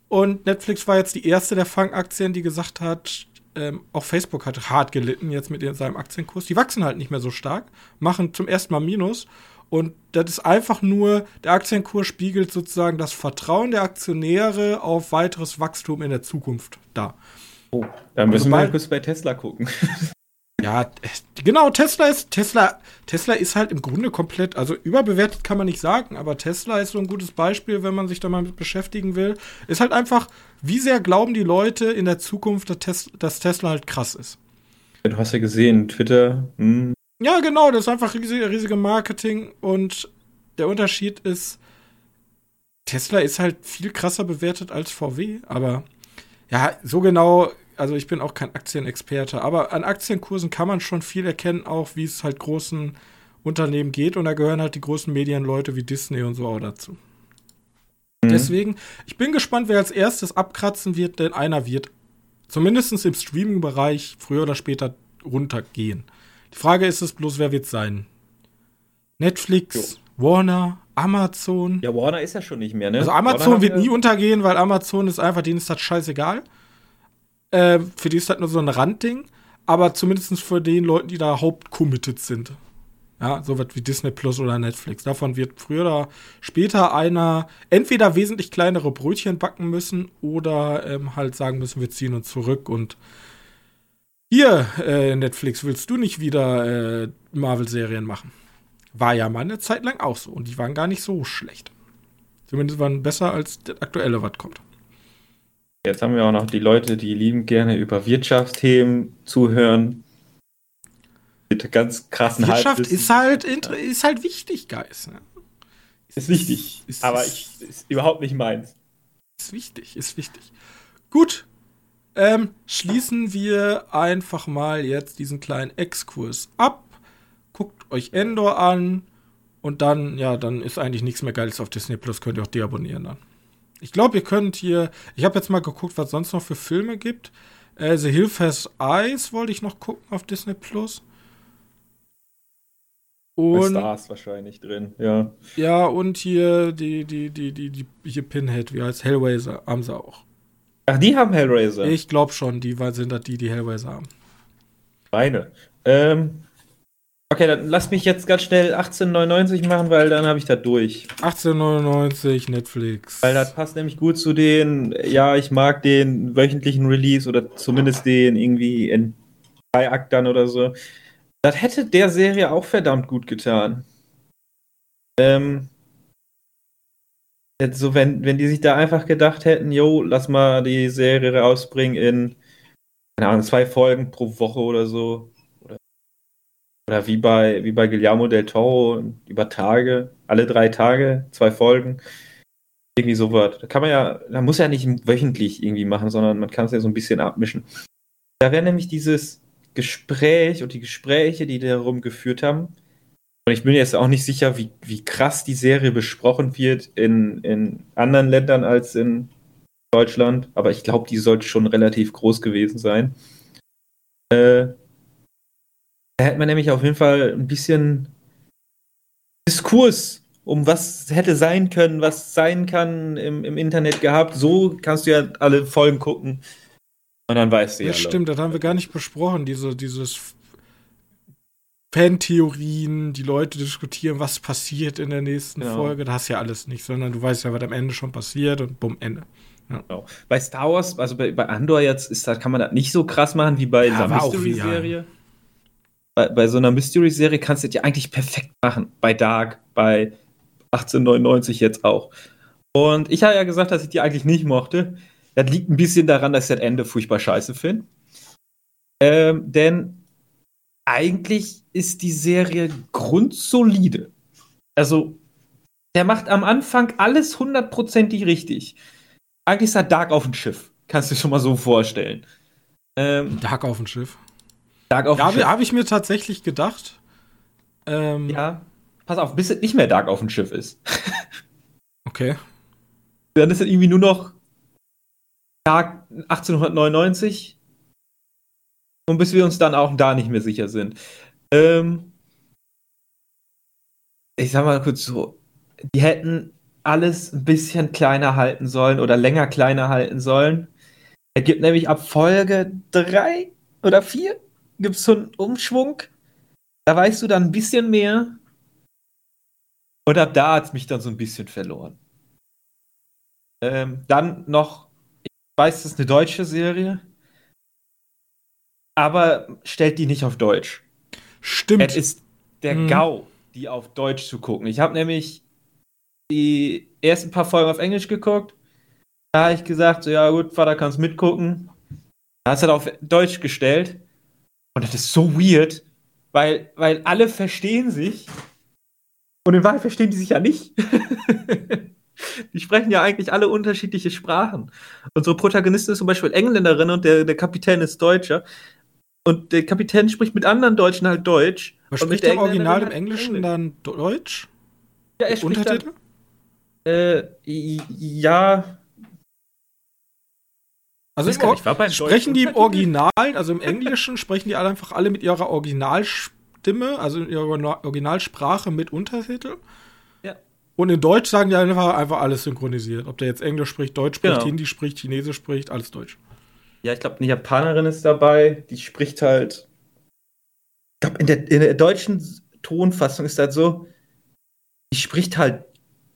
Und Netflix war jetzt die erste der Fangaktien, die gesagt hat, ähm, auch Facebook hat hart gelitten jetzt mit seinem Aktienkurs. Die wachsen halt nicht mehr so stark, machen zum ersten Mal Minus. Und das ist einfach nur, der Aktienkurs spiegelt sozusagen das Vertrauen der Aktionäre auf weiteres Wachstum in der Zukunft da. Oh, dann müssen wir mal kurz bei Tesla gucken. Ja, genau, Tesla ist, Tesla, Tesla ist halt im Grunde komplett, also überbewertet kann man nicht sagen, aber Tesla ist so ein gutes Beispiel, wenn man sich da mal mit beschäftigen will. Ist halt einfach, wie sehr glauben die Leute in der Zukunft, dass, Tes dass Tesla halt krass ist. Du hast ja gesehen, Twitter. Hm. Ja, genau, das ist einfach riesige, riesige Marketing und der Unterschied ist, Tesla ist halt viel krasser bewertet als VW, aber ja, so genau also ich bin auch kein Aktienexperte, aber an Aktienkursen kann man schon viel erkennen, auch wie es halt großen Unternehmen geht. Und da gehören halt die großen Medienleute wie Disney und so auch dazu. Mhm. Deswegen, ich bin gespannt, wer als erstes abkratzen wird, denn einer wird zumindest im Streaming-Bereich früher oder später runtergehen. Die Frage ist es bloß, wer wird sein? Netflix, jo. Warner, Amazon. Ja, Warner ist ja schon nicht mehr, ne? Also Amazon wird nie untergehen, weil Amazon ist einfach, denen ist das scheißegal. Äh, für die ist halt nur so ein Randding, aber zumindest für den Leuten, die da hauptcommitted sind. Ja, so was wie Disney Plus oder Netflix. Davon wird früher oder später einer entweder wesentlich kleinere Brötchen backen müssen oder ähm, halt sagen müssen, wir ziehen uns zurück und hier, äh, Netflix, willst du nicht wieder äh, Marvel-Serien machen? War ja mal eine Zeit lang auch so und die waren gar nicht so schlecht. Zumindest waren besser als das aktuelle, was kommt. Jetzt haben wir auch noch die Leute, die lieben gerne über Wirtschaftsthemen zuhören. Mit ganz krassen Wirtschaft ist halt, ist halt wichtig, Guys. Ne? Ist, wichtig, ist, aber ist, ist überhaupt nicht meins. Ist wichtig, ist wichtig. Gut, ähm, schließen wir einfach mal jetzt diesen kleinen Exkurs ab. Guckt euch Endor an und dann, ja, dann ist eigentlich nichts mehr Geiles auf Disney Plus. Könnt ihr auch deabonnieren dann. Ich glaube, ihr könnt hier. Ich habe jetzt mal geguckt, was sonst noch für Filme gibt. Äh, The Hill Has Eyes wollte ich noch gucken auf Disney Plus. Und, Stars wahrscheinlich drin, ja. Ja, und hier die, die, die, die, die, hier Pinhead, wie heißt Hellraiser, haben sie auch. Ach, die haben Hellraiser. Ich glaube schon, die sind das die, die Hellraiser haben. Meine. Ähm, Okay, dann lass mich jetzt ganz schnell 1899 machen, weil dann habe ich das durch. 1899 Netflix. Weil das passt nämlich gut zu den, ja, ich mag den wöchentlichen Release oder zumindest den irgendwie in drei Aktern oder so. Das hätte der Serie auch verdammt gut getan. Ähm, so, wenn, wenn die sich da einfach gedacht hätten, jo, lass mal die Serie rausbringen in, keine Ahnung, zwei Folgen pro Woche oder so oder wie bei, wie bei Guillermo del Toro über Tage, alle drei Tage, zwei Folgen. Irgendwie sowas. Da kann man ja, da muss ja nicht wöchentlich irgendwie machen, sondern man kann es ja so ein bisschen abmischen. Da wäre nämlich dieses Gespräch und die Gespräche, die darum geführt haben. Und ich bin jetzt auch nicht sicher, wie, wie krass die Serie besprochen wird in, in anderen Ländern als in Deutschland, aber ich glaube, die sollte schon relativ groß gewesen sein. Äh, da hätte man nämlich auf jeden Fall ein bisschen Diskurs um was hätte sein können, was sein kann im, im Internet gehabt. So kannst du ja alle Folgen gucken. Und dann weißt du ja. Ja, stimmt, das haben wir gar nicht besprochen. Diese, dieses Fantheorien, die Leute diskutieren, was passiert in der nächsten genau. Folge. Da hast ja alles nicht, sondern du weißt ja, was am Ende schon passiert und bumm, Ende. Ja. Genau. Bei Star Wars, also bei, bei Andor jetzt, ist das, kann man das nicht so krass machen wie bei ja, der Mystery-Serie. Bei, bei so einer Mystery-Serie kannst du das eigentlich perfekt machen. Bei Dark, bei 1899 jetzt auch. Und ich habe ja gesagt, dass ich die eigentlich nicht mochte. Das liegt ein bisschen daran, dass ich das Ende furchtbar scheiße finde. Ähm, denn eigentlich ist die Serie grundsolide. Also, der macht am Anfang alles hundertprozentig richtig. Eigentlich ist er Dark auf dem Schiff. Kannst du dir schon mal so vorstellen. Ähm, Dark auf dem Schiff. Dark auf dem Schiff. Habe ich mir tatsächlich gedacht. Ähm, ja. Pass auf, bis es nicht mehr Dark auf dem Schiff ist. okay. Dann ist es irgendwie nur noch Dark 1899. Und bis wir uns dann auch da nicht mehr sicher sind. Ähm, ich sag mal kurz so, die hätten alles ein bisschen kleiner halten sollen oder länger kleiner halten sollen. Es gibt nämlich ab Folge 3 oder 4 gibt es so einen Umschwung. Da weißt du dann ein bisschen mehr. Und ab da hat es mich dann so ein bisschen verloren. Ähm, dann noch, ich weiß, das ist eine deutsche Serie, aber stellt die nicht auf Deutsch. Stimmt. Es ist der hm. GAU, die auf Deutsch zu gucken. Ich habe nämlich die ersten paar Folgen auf Englisch geguckt. Da habe ich gesagt, so, ja gut, Vater, kannst mitgucken. Da hast du auf Deutsch gestellt. Und das ist so weird, weil, weil alle verstehen sich und in Wahrheit verstehen die sich ja nicht. die sprechen ja eigentlich alle unterschiedliche Sprachen. Unsere Protagonistin ist zum Beispiel Engländerin und der, der Kapitän ist Deutscher. Und der Kapitän spricht mit anderen Deutschen halt Deutsch. Was spricht der, Original im halt Englischen Englisch. dann Deutsch? Ja, er spricht Untertitel? Dann, äh, ja. Also im nicht, sprechen die im Original, also im Englischen sprechen die alle einfach alle mit ihrer Originalsprache Stimme, also in ihrer Originalsprache mit Untertitel. Ja. Und in Deutsch sagen die einfach, einfach alles synchronisiert. Ob der jetzt Englisch spricht, Deutsch spricht, genau. Hindi spricht, Chinesisch spricht, alles Deutsch. Ja, ich glaube, eine Japanerin ist dabei, die spricht halt. Ich glaube, in der, in der deutschen Tonfassung ist das so, die spricht halt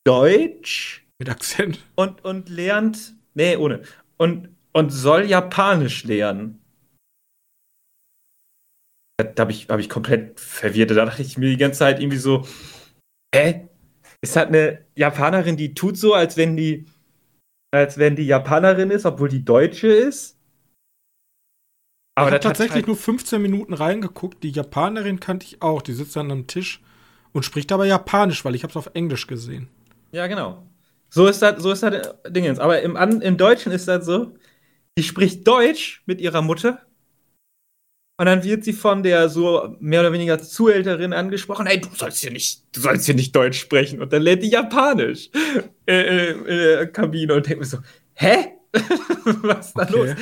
Deutsch. Mit Akzent. Und, und lernt. Nee, ohne. Und, und soll Japanisch lernen. Da habe ich, hab ich komplett verwirrt. Da dachte ich mir die ganze Zeit irgendwie so, hä? Ist halt eine Japanerin, die tut so, als wenn die, als wenn die Japanerin ist, obwohl die Deutsche ist. Aber ich habe tatsächlich halt nur 15 Minuten reingeguckt. Die Japanerin kannte ich auch. Die sitzt dann am Tisch und spricht aber Japanisch, weil ich habe es auf Englisch gesehen. Ja, genau. So ist das, so ist das Dingens. Aber im, im Deutschen ist das so, die spricht Deutsch mit ihrer Mutter und dann wird sie von der so mehr oder weniger Zuhälterin angesprochen, hey, du sollst hier nicht, du sollst hier nicht Deutsch sprechen. Und dann lernt die Japanisch äh, äh, in der Kabine und denkt mir so, hä? Was ist da okay. los?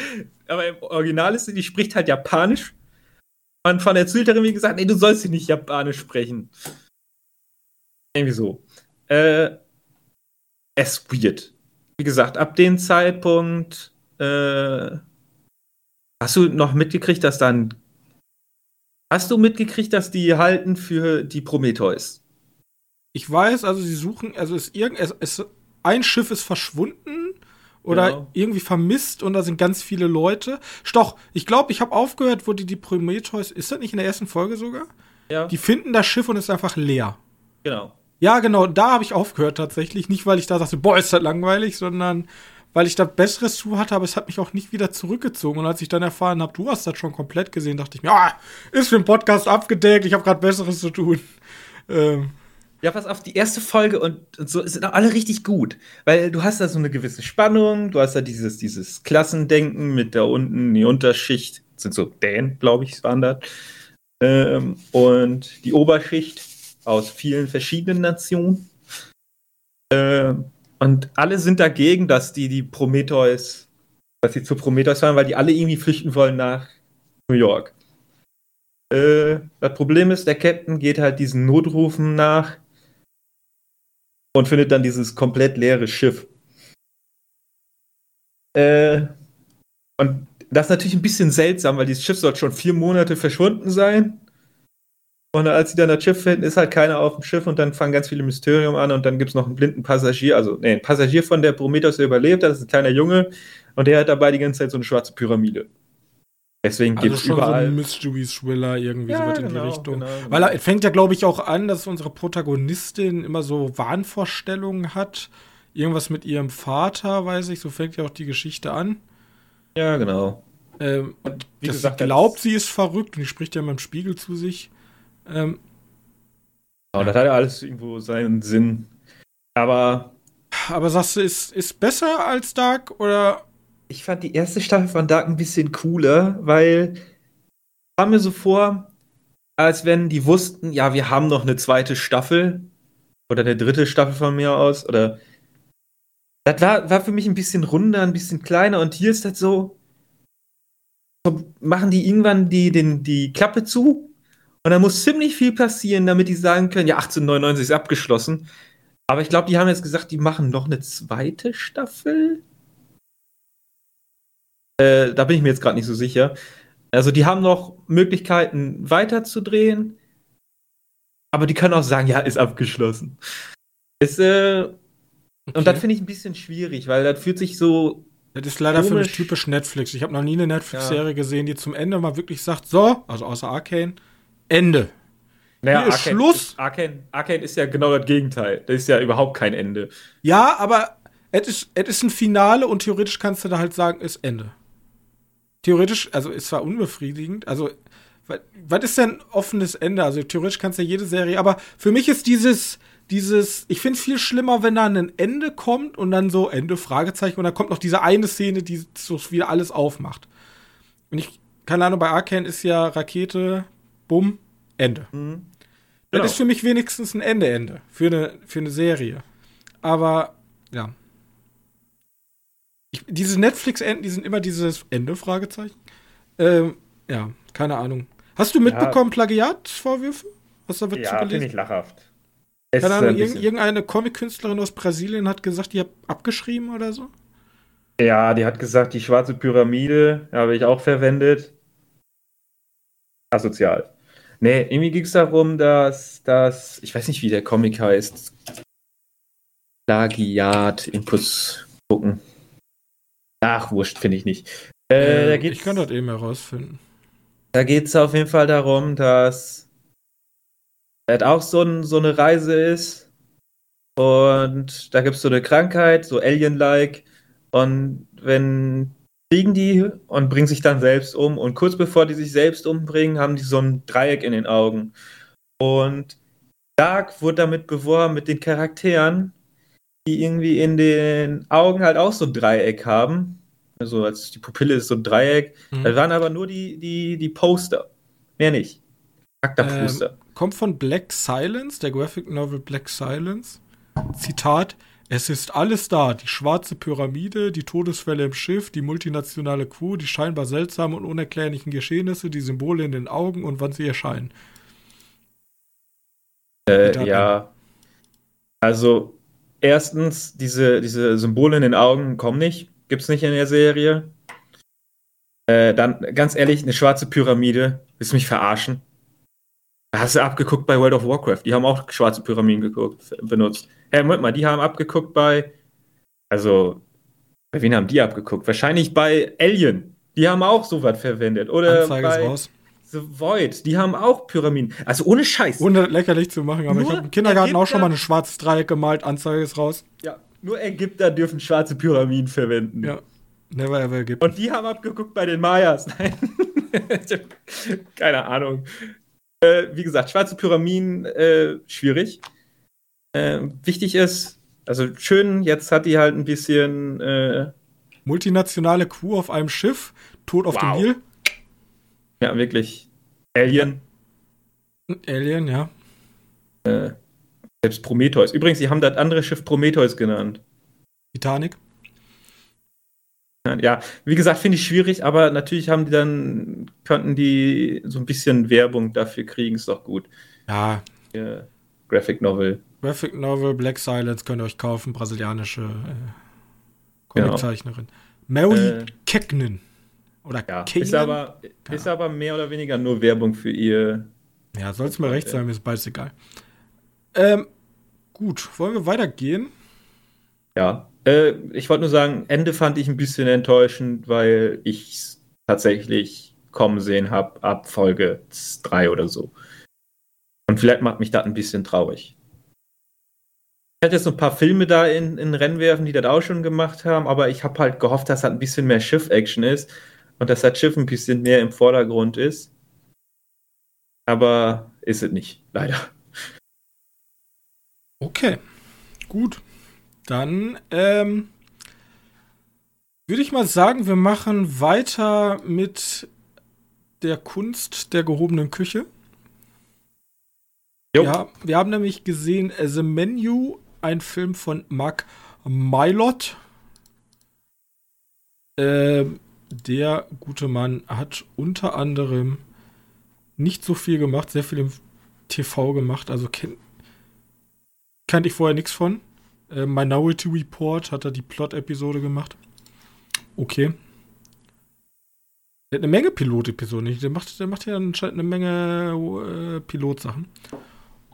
Aber im Original ist sie, die spricht halt Japanisch. Und von der Zuhälterin, wie gesagt, nee, du sollst hier nicht Japanisch sprechen. Irgendwie so. Äh, es ist weird. Wie gesagt, ab dem Zeitpunkt äh, hast du noch mitgekriegt, dass da ein Hast du mitgekriegt, dass die halten für die Prometheus? Ich weiß, also sie suchen, also ist irgend, es, es, ein Schiff ist verschwunden oder genau. irgendwie vermisst und da sind ganz viele Leute. Doch, ich glaube, ich habe aufgehört, wo die die Prometheus, ist das nicht in der ersten Folge sogar? Ja. Die finden das Schiff und es ist einfach leer. Genau. Ja, genau, da habe ich aufgehört tatsächlich. Nicht, weil ich da dachte, boah, ist das langweilig, sondern weil ich da Besseres zu hatte, aber es hat mich auch nicht wieder zurückgezogen. Und als ich dann erfahren habe, du hast das schon komplett gesehen, dachte ich mir, ah, ist für den Podcast abgedeckt, ich habe gerade Besseres zu tun. Ähm. Ja, pass auf, die erste Folge und, und, so sind auch alle richtig gut. Weil du hast da so eine gewisse Spannung, du hast da dieses, dieses Klassendenken mit da unten, die Unterschicht, sind so Dänen, glaube ich, waren das. Ähm, und die Oberschicht aus vielen verschiedenen Nationen. Ähm, und alle sind dagegen, dass die die Prometheus, dass sie zu Prometheus fahren, weil die alle irgendwie flüchten wollen nach New York. Äh, das Problem ist, der Captain geht halt diesen Notrufen nach und findet dann dieses komplett leere Schiff. Äh, und das ist natürlich ein bisschen seltsam, weil dieses Schiff soll schon vier Monate verschwunden sein. Und als sie dann das Schiff finden, ist halt keiner auf dem Schiff und dann fangen ganz viele Mysterium an und dann gibt es noch einen blinden Passagier, also nee, ein Passagier von der Prometheus, der überlebt hat, das ist ein kleiner Junge und der hat dabei die ganze Zeit so eine schwarze Pyramide. Deswegen gibt es überall. so ein Mystery Thriller irgendwie Ja, so was in die genau, Richtung. genau, genau. Weil er es fängt ja, glaube ich, auch an, dass unsere Protagonistin immer so Wahnvorstellungen hat. Irgendwas mit ihrem Vater, weiß ich, so fängt ja auch die Geschichte an. ja, genau. Ähm, Wie dass gesagt, glaubt, sie ist verrückt und die spricht ja immer im Spiegel zu sich. Ähm, Und das hat ja alles irgendwo seinen Sinn. Aber aber sagst du, ist, ist besser als Dark oder ich fand die erste Staffel von Dark ein bisschen cooler, weil kam mir so vor, als wenn die wussten, ja, wir haben noch eine zweite Staffel oder eine dritte Staffel von mir aus oder das war, war für mich ein bisschen runder, ein bisschen kleiner und hier ist das so, so machen die irgendwann die, den, die Klappe zu und da muss ziemlich viel passieren, damit die sagen können, ja, 1899 ist abgeschlossen. Aber ich glaube, die haben jetzt gesagt, die machen noch eine zweite Staffel. Äh, da bin ich mir jetzt gerade nicht so sicher. Also die haben noch Möglichkeiten weiterzudrehen, aber die können auch sagen, ja, ist abgeschlossen. Ist, äh, Und das finde ich ein bisschen schwierig, weil das fühlt sich so. Das ist leider für mich Komisch. typisch Netflix. Ich habe noch nie eine Netflix-Serie gesehen, die zum Ende mal wirklich sagt, so, also außer Arcane, Ende. Naja, Hier ist Schluss. Ist, Arcane, Arcane ist ja genau das Gegenteil. Das ist ja überhaupt kein Ende. Ja, aber es ist, es ist ein Finale und theoretisch kannst du da halt sagen, ist Ende. Theoretisch, also ist zwar unbefriedigend, also wa- was ist denn offenes Ende? Also theoretisch kannst du ja jede Serie, aber für mich ist dieses, dieses, ich finde es viel schlimmer, wenn da ein Ende kommt und dann so Ende, Fragezeichen, und dann kommt noch diese eine Szene, die so wieder alles aufmacht. Und ich, keine Ahnung, bei Arcane ist ja Rakete, Bumm, Ende. Genau. Das ist für mich wenigstens ein Ende-Ende für eine, für eine Serie. Aber, ja. Ich, diese Netflix-Enden, die sind immer dieses Ende, Fragezeichen. Ähm, ja, keine Ahnung. Hast du mitbekommen, Plagiatsvorwürfe? Hast du da was zu ja, finde ich lachhaft. Es Keine Ahnung, irg irgendeine Comic-Künstlerin aus Brasilien hat gesagt, die hat abgeschrieben oder so. Ja, die hat gesagt, die schwarze Pyramide habe ich auch verwendet. Asozial. Nee, irgendwie ging es darum, dass das, ich weiß nicht, wie der Comic heißt. Plagiat, Inputs gucken. Ach, wurscht, finde ich nicht. Äh, geht's, ich kann das eben herausfinden. da geht es auf jeden Fall darum, dass das auch so, ein, so eine Reise ist. Und da gibt es so eine Krankheit, so Alien-like. Und wenn fliegen die und bringen sich dann selbst um. Und kurz bevor die sich selbst umbringen, haben die so ein Dreieck in den Augen. Und Dark wurde damit beworben mit den Charakteren, die irgendwie in den Augen halt auch so ein Dreieck haben. Also als die Pupille ist so ein Dreieck. Mhm. Das waren aber nur die, die, die Poster. Mehr nicht. Charakterposter. Kommt von Black Silence, der Graphic Novel Black Silence. Zitat: Es ist alles da. Die schwarze Pyramide, die Todesfälle im Schiff, die multinationale Crew, die scheinbar seltsamen und unerklärlichen Geschehnisse, die Symbole in den Augen und wann sie erscheinen. Äh, ja. Also, erstens, diese, diese Symbole in den Augen kommen nicht. Gibt's nicht in der Serie. Äh, dann, ganz ehrlich, eine schwarze Pyramide. Willst du mich verarschen? Hast du abgeguckt bei World of Warcraft. Die haben auch schwarze Pyramiden geguckt, benutzt. Hey, Moment mal, die haben abgeguckt bei. Also, bei wen haben die abgeguckt? Wahrscheinlich bei Alien. Die haben auch sowas verwendet. Oder Anzeige bei ist raus. The Void. Die haben auch Pyramiden. Also ohne Scheiß. Ohne lächerlich zu machen, aber ich Nur habe im Kindergarten auch schon mal ein schwarzes Dreieck gemalt. Anzeige ist raus. Ja, nur Ägypter dürfen schwarze Pyramiden verwenden. Ja. Never ever gibt. Und die haben abgeguckt bei den Mayas. Nein. Ich Keine Ahnung. Äh, wie gesagt, schwarze Pyramiden, äh, schwierig. Äh, wichtig ist, also schön, jetzt hat die halt ein bisschen, äh, Multinationale Crew auf einem Schiff, tot auf Wow. dem Nil. ja, wirklich Alien, Alien, ja. selbst Prometheus. Übrigens, sie haben das andere Schiff Prometheus genannt. Titanic. Ja, wie gesagt, finde ich schwierig, aber natürlich haben die dann, könnten die so ein bisschen Werbung dafür kriegen, ist doch gut. Ja. ja Graphic Novel. Graphic Novel, Black Silence könnt ihr euch kaufen, brasilianische äh, Comiczeichnerin. Genau. Mary äh, Kecknen. Oder ja, ist aber, ist aber mehr oder weniger nur Werbung für ihr. Ja, soll es mir recht sein, mir ist beides egal. Ähm, gut, wollen wir weitergehen? Ja, äh, ich wollte nur sagen, Ende fand ich ein bisschen enttäuschend, weil ich es tatsächlich kommen sehen habe ab Folge 3 oder so. Und vielleicht macht mich das ein bisschen traurig. Ich hatte jetzt noch ein paar Filme da in, in Rennen werfen, die das auch schon gemacht haben, aber ich habe halt gehofft, dass das ein bisschen mehr Schiff-Action ist und dass das Schiff ein bisschen mehr im Vordergrund ist. Aber ist es nicht, leider. Okay, gut. Dann ähm, würde ich mal sagen, wir machen weiter mit der Kunst der gehobenen Küche. Ja, wir haben nämlich gesehen The Menu, ein Film von Mark Mylott. Äh, der gute Mann hat unter anderem nicht so viel gemacht, sehr viel im TV gemacht, also kenn, kannte ich vorher nichts von. Äh, Minority Report hat er die Plot-Episode gemacht. Okay. Der hat eine Menge Pilot-Episoden. Der macht, der macht ja anscheinend eine Menge äh, Pilotsachen.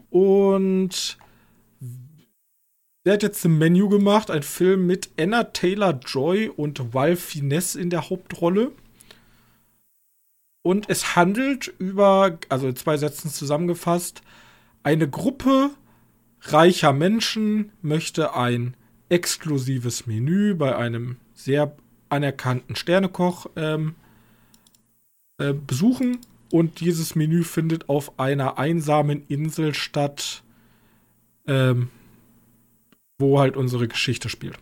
Und der hat jetzt ein Menü gemacht, ein Film mit Anna Taylor Joy und Val Finesse in der Hauptrolle. Und es handelt über, also in zwei Sätzen zusammengefasst, eine Gruppe reicher Menschen möchte ein exklusives Menü bei einem sehr anerkannten Sternekoch ähm, äh, besuchen. Und dieses Menü findet auf einer einsamen Insel statt, ähm, wo halt unsere Geschichte spielt.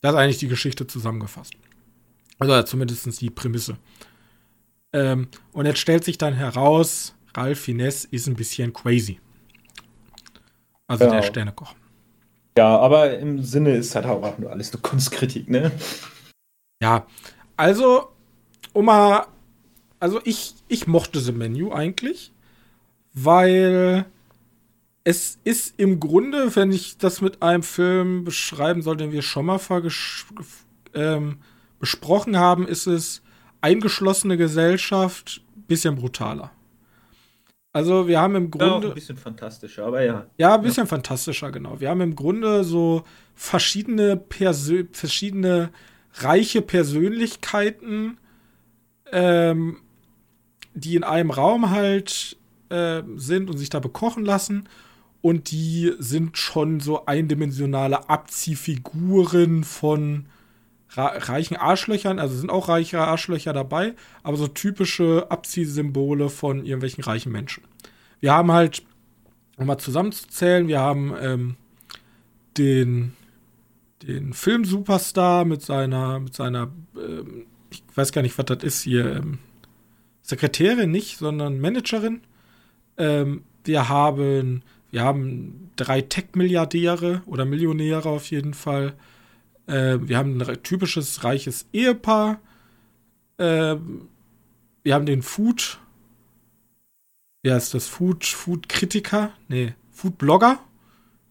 Das ist eigentlich die Geschichte zusammengefasst. Also zumindest die Prämisse. Ähm, und jetzt stellt sich dann heraus, Ralph Finesse ist ein bisschen crazy. Also ja. der Sternekoch. Ja, aber im Sinne ist halt auch nur alles nur Kunstkritik, ne? Ja, also, um mal, also ich, ich mochte The Menu eigentlich, weil es ist im Grunde, wenn ich das mit einem Film beschreiben soll, den wir schon mal ähm, besprochen haben, ist es eingeschlossene Gesellschaft, bisschen brutaler. Also wir haben im Grunde. Ja, ein bisschen fantastischer, aber ja. Ja, ein bisschen ja. fantastischer, genau. Wir haben im Grunde so verschiedene, Persö verschiedene reiche Persönlichkeiten, ähm, die in einem Raum halt äh, sind und sich da bekochen lassen. Und die sind schon so eindimensionale Abziehfiguren von reichen Arschlöchern, also sind auch reiche Arschlöcher dabei, aber so typische Abziehsymbole von irgendwelchen reichen Menschen. Wir haben halt, um mal zusammenzuzählen, wir haben ähm, den, den Film-Superstar mit seiner, mit seiner, ähm, ich weiß gar nicht, was das ist hier, ähm, Sekretärin nicht, sondern Managerin. Ähm, wir haben, wir haben drei Tech-Milliardäre oder Millionäre auf jeden Fall. Äh, wir haben ein typisches reiches Ehepaar. Äh, wir haben den Food. Ja, ist das Food, Food-Kritiker? Nee, Food-Blogger.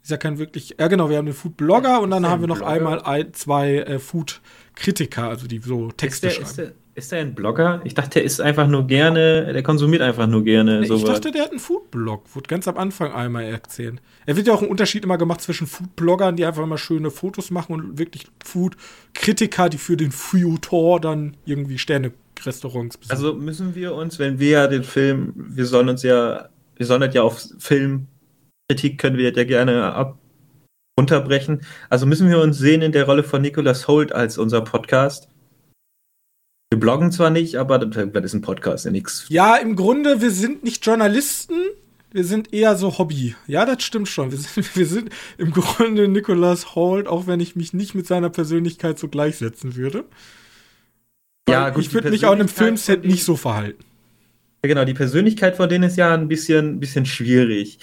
Ist ja kein wirklich. Ja, genau, wir haben den Food-Blogger und dann haben wir noch Blogger? einmal ein, zwei äh, Food-Kritiker, also die so Texte ist der, schreiben. Ist der, er ein Blogger? Ich dachte, der ist einfach nur gerne, der konsumiert einfach nur gerne nee, sowas. Ich dachte, der hat einen Foodblog. Wurde ganz am Anfang einmal erzählt. Er wird ja auch einen Unterschied immer gemacht zwischen Foodbloggern, die einfach immer schöne Fotos machen und wirklich Food-Kritiker, die für den Feuilleton dann irgendwie Sterne-Restaurants besuchen. Also müssen wir uns, wenn wir ja den Film, wir sollen uns ja, wir sollen das ja auf Filmkritik können wir ja gerne ab unterbrechen. Also müssen wir uns sehen in der Rolle von Nicholas Holt als unser Podcast wir bloggen zwar nicht, aber das ist ein Podcast, ja nichts. Ja, im Grunde, wir sind nicht Journalisten, wir sind eher so Hobby. Ja, das stimmt schon. Wir sind, wir sind im Grunde Nicholas Holt, auch wenn ich mich nicht mit seiner Persönlichkeit so gleichsetzen würde. ja, gut, ich würde mich auch in einem Filmset nicht so verhalten. Ja, genau, die Persönlichkeit von denen ist ja ein bisschen, bisschen schwierig.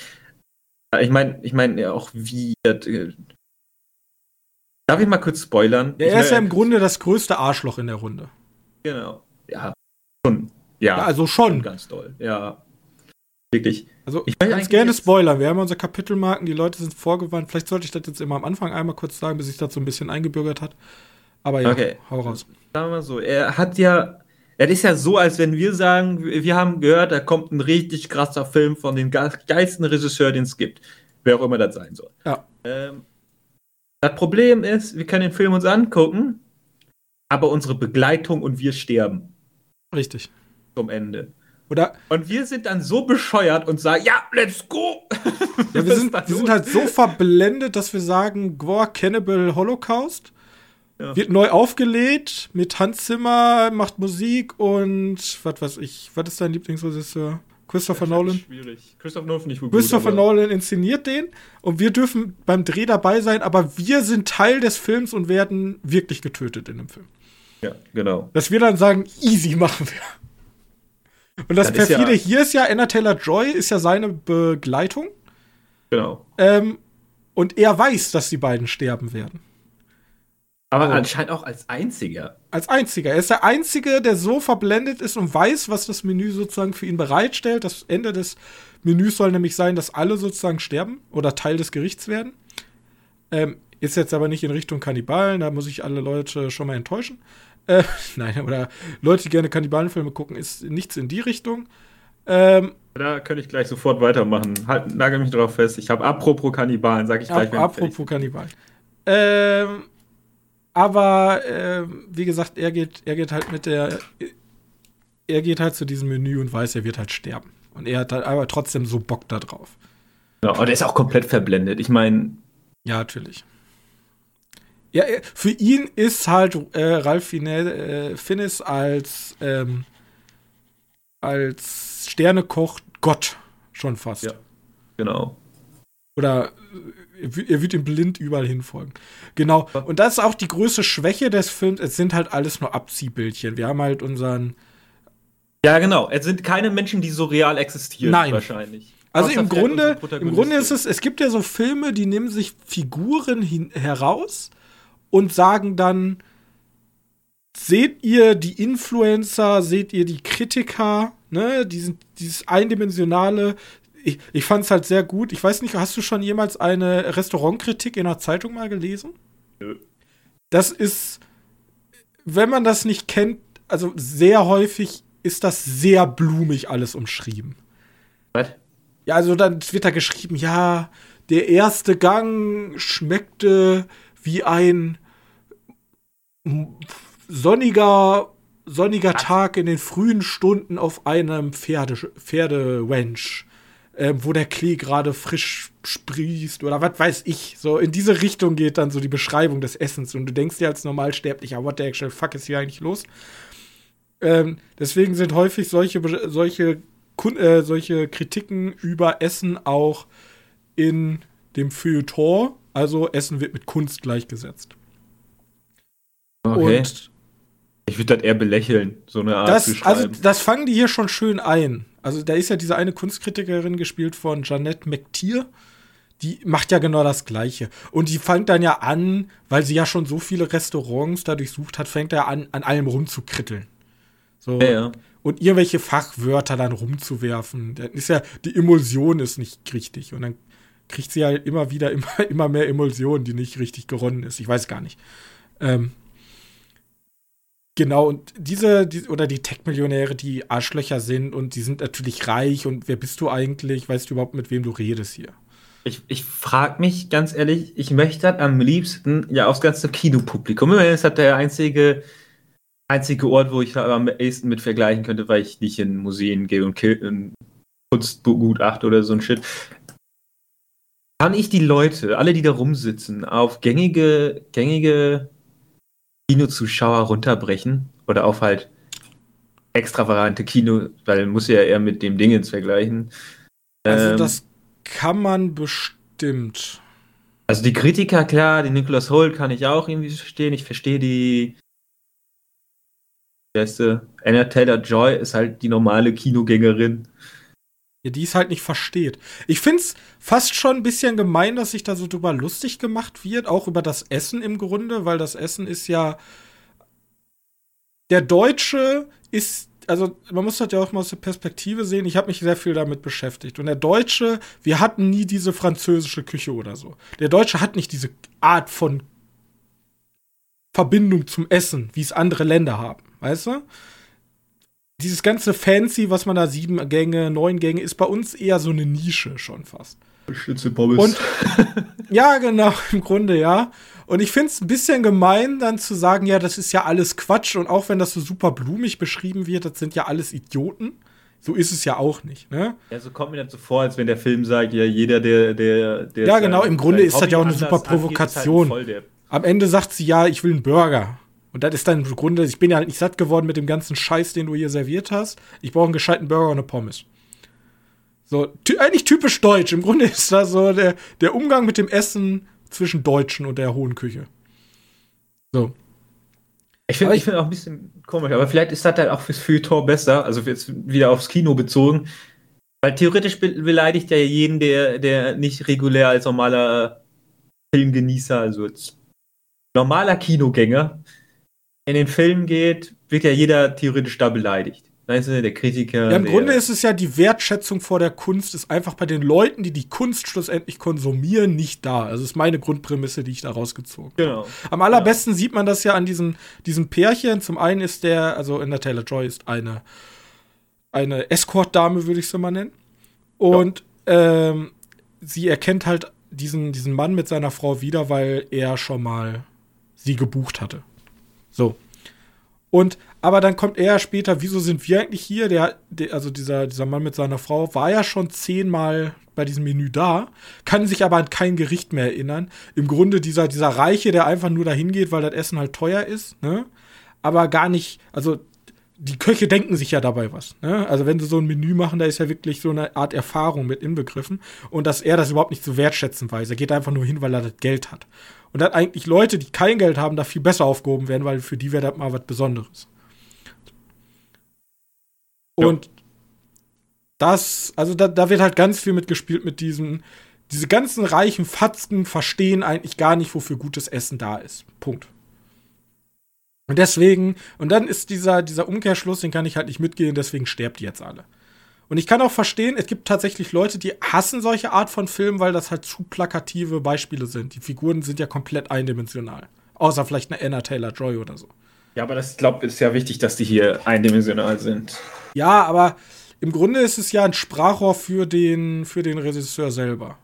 Ich meine, ich meine ja auch wie. Äh, Darf ich mal kurz spoilern? Ja, er ist ja im Grunde das größte Arschloch in der Runde. Genau. Ja, schon. Ja, ja also schon. Ganz doll. Ja. Wirklich. Also ich kann es gerne spoilern. Wir haben unsere Kapitelmarken, die Leute sind vorgewandt. Vielleicht sollte ich das jetzt immer am Anfang einmal kurz sagen, bis sich das so ein bisschen eingebürgert hat. Aber ja, okay. hau raus. Sagen wir mal so, er hat ja es ist ja so, als wenn wir sagen, wir haben gehört, da kommt ein richtig krasser Film von dem geilsten Regisseur, den es gibt. Wer auch immer das sein soll. Ja. Ähm, das Problem ist, wir können den Film uns angucken, aber unsere Begleitung und wir sterben. Richtig. Zum Ende. Oder und wir sind dann so bescheuert und sagen, ja, let's go! Ja, wir sind, wir sind halt so verblendet, dass wir sagen, Gore Cannibal Holocaust ja. wird neu aufgelegt mit Hans Zimmer, macht Musik und was weiß ich. Was ist dein Lieblingsregisseur? Christopher Nolan. Schwierig. Christopher Nolan nicht gut. Christopher gut, Nolan inszeniert den und wir dürfen beim Dreh dabei sein, aber wir sind Teil des Films und werden wirklich getötet in dem Film. Ja, genau. Dass wir dann sagen, easy machen wir. Und das, das perfide ja hier ist ja, Anna Taylor Joy ist ja seine Begleitung. Genau. Ähm, und er weiß, dass die beiden sterben werden. Aber oh. anscheinend auch als einziger. Als einziger. Er ist der Einzige, der so verblendet ist und weiß, was das Menü sozusagen für ihn bereitstellt. Das Ende des Menüs soll nämlich sein, dass alle sozusagen sterben oder Teil des Gerichts werden. Ähm, ist jetzt aber nicht in Richtung Kannibalen, da muss ich alle Leute schon mal enttäuschen. Äh, nein, oder Leute, die gerne Kannibalenfilme gucken, ist nichts in die Richtung. Ähm, da könnte ich gleich sofort weitermachen. Halt, nagel mich drauf fest. Ich habe apropos Kannibalen, sag ich gleich. Ap apropos Kannibalen. Ähm, aber äh, wie gesagt, er geht, er geht halt mit der. Er geht halt zu diesem Menü und weiß, er wird halt sterben. Und er hat halt aber trotzdem so Bock da drauf. Ja, und er ist auch komplett verblendet. Ich meine. Ja, natürlich. Ja, für ihn ist halt äh, Ralph Fiennes, äh, Finnes als, ähm, als Sternekoch Gott schon fast. Ja, genau. Oder er wird ihm blind überall hinfolgen. Genau. Und das ist auch die größte Schwäche des Films. Es sind halt alles nur Abziehbildchen. Wir haben halt unseren. Ja, genau. Es sind keine Menschen, die so real existieren. Nein. Wahrscheinlich. Also im Grunde, im Grunde ist es, es gibt ja so Filme, die nehmen sich Figuren hin, heraus und sagen dann, seht ihr die Influencer, seht ihr die Kritiker, ne, diesen, dieses eindimensionale, ich, ich fand es halt sehr gut. Ich weiß nicht, hast du schon jemals eine Restaurantkritik in einer Zeitung mal gelesen? Nö. Das ist, wenn man das nicht kennt, also sehr häufig ist das sehr blumig alles umschrieben. Was? Ja, also dann wird da geschrieben, ja, der erste Gang schmeckte wie ein sonniger, sonniger Tag in den frühen Stunden auf einem Pferde, Pferderanch äh, wo der Klee gerade frisch sprießt oder was weiß ich. So in diese Richtung geht dann so die Beschreibung des Essens und du denkst dir als Normalsterblicher, what the actual fuck ist hier eigentlich los? Ähm, deswegen sind häufig solche, solche, äh, solche Kritiken über Essen auch in dem Feuilleton, also Essen wird mit Kunst gleichgesetzt. Okay. Und ich würde das eher belächeln, so eine Art das, zu schreiben. Also, das fangen die hier schon schön ein. Also, da ist ja diese eine Kunstkritikerin gespielt von Jeanette McTeer. Die macht ja genau das Gleiche. Und die fängt dann ja an, weil sie ja schon so viele Restaurants da durchsucht hat, fängt er an, an allem rumzukritteln. So. Ja, ja. Und irgendwelche Fachwörter dann rumzuwerfen. Dann ist ja, die Emulsion ist nicht richtig. Und dann kriegt sie halt immer wieder immer, immer mehr Emulsion, die nicht richtig geronnen ist. Ich weiß gar nicht. Ähm, Genau, und diese, die, oder die Tech-Millionäre, die Arschlöcher sind und die sind natürlich reich und wer bist du eigentlich? Weißt du überhaupt, mit wem du redest hier? Ich, ich frage mich ganz ehrlich, ich möchte am liebsten ja aufs ganze Kinopublikum. Immerhin ist das der einzige, einzige Ort, wo ich da am ehesten mit vergleichen könnte, weil ich nicht in Museen gehe und Kunst begutachte oder so ein Shit. Kann ich die Leute, alle, die da rumsitzen, auf gängige, gängige Kinozuschauer runterbrechen oder auf halt extravagante Kino, weil muss ja eher mit dem Dingens vergleichen. Also ähm, das kann man bestimmt. Also die Kritiker, klar, die Nicholas Holt kann ich auch irgendwie verstehen. Ich verstehe die erste Anna Taylor Joy ist halt die normale Kinogängerin. Ja, die es halt nicht versteht. Ich find's fast schon ein bisschen gemein, dass sich da so drüber lustig gemacht wird, auch über das Essen im Grunde, weil das Essen ist ja. Der Deutsche ist also man muss das ja auch mal aus der Perspektive sehen. Ich habe mich sehr viel damit beschäftigt. Und der Deutsche, wir hatten nie diese französische Küche oder so. Der Deutsche hat nicht diese Art von Verbindung zum Essen, wie es andere Länder haben. Weißt du? Dieses ganze Fancy, was man da sieben Gänge, neun Gänge, ist bei uns eher so eine Nische schon fast. Schnitzelpommes. Und ja, genau, im Grunde ja. Und ich finde es ein bisschen gemein, dann zu sagen, ja, das ist ja alles Quatsch. Und auch wenn das so super blumig beschrieben wird, das sind ja alles Idioten. So ist es ja auch nicht, ne? Ja, so kommt mir dann so vor, als wenn der Film sagt, ja, jeder, der, der, der. Ja, genau, im Grunde ist das ja auch eine super Provokation. Halt Am Ende sagt sie, ja, ich will einen Burger. Und das ist dann im Grunde, ich bin ja halt nicht satt geworden mit dem ganzen Scheiß, den du hier serviert hast. Ich brauche einen gescheiten Burger und eine Pommes. So, ty eigentlich typisch deutsch. Im Grunde ist das so der, der Umgang mit dem Essen zwischen Deutschen und der hohen Küche. So. Ich finde find auch ein bisschen komisch, aber vielleicht ist das halt auch fürs Feuilleton besser, also jetzt wieder aufs Kino bezogen. Weil theoretisch be beleidigt ja jeden, der, der nicht regulär als normaler Filmgenießer, also als normaler Kinogänger in den Film geht, wird ja jeder theoretisch da beleidigt. Weißt du, der Kritiker. Ja, im der Grunde ist es ja die Wertschätzung vor der Kunst, ist einfach bei den Leuten, die die Kunst schlussendlich konsumieren, nicht da. Also ist meine Grundprämisse, die ich da rausgezogen habe. Genau. Am allerbesten ja. sieht man das ja an diesen, diesen Pärchen. Zum einen ist der, also in der Taylor Joy ist eine, eine Escort-Dame, würde ich sie mal nennen. Und ja. ähm, sie erkennt halt diesen, diesen Mann mit seiner Frau wieder, weil er schon mal sie gebucht hatte. So. Und aber dann kommt er später, wieso sind wir eigentlich hier? Der, der, also dieser, dieser Mann mit seiner Frau war ja schon zehnmal bei diesem Menü da, kann sich aber an kein Gericht mehr erinnern. Im Grunde dieser, dieser Reiche, der einfach nur dahin geht, weil das Essen halt teuer ist, ne? Aber gar nicht, also die Köche denken sich ja dabei was. Ne? Also wenn sie so ein Menü machen, da ist ja wirklich so eine Art Erfahrung mit inbegriffen. Und dass er das überhaupt nicht zu wertschätzen weiß. Er geht einfach nur hin, weil er das Geld hat. Und dass eigentlich Leute, die kein Geld haben, da viel besser aufgehoben werden, weil für die wäre das mal was Besonderes. Und ja. das, also da, da wird halt ganz viel mitgespielt mit diesen, diese ganzen reichen Fatzken verstehen eigentlich gar nicht, wofür gutes Essen da ist. Punkt. Und deswegen, und dann ist dieser, dieser Umkehrschluss, den kann ich halt nicht mitgehen, deswegen sterbt die jetzt alle. Und ich kann auch verstehen, es gibt tatsächlich Leute, die hassen solche Art von Filmen, weil das halt zu plakative Beispiele sind. Die Figuren sind ja komplett eindimensional. Außer vielleicht eine Anna Taylor Joy oder so. Ja, aber das, ich glaube, ist ja wichtig, dass die hier eindimensional sind. Ja, aber im Grunde ist es ja ein Sprachrohr für den, für den Regisseur selber.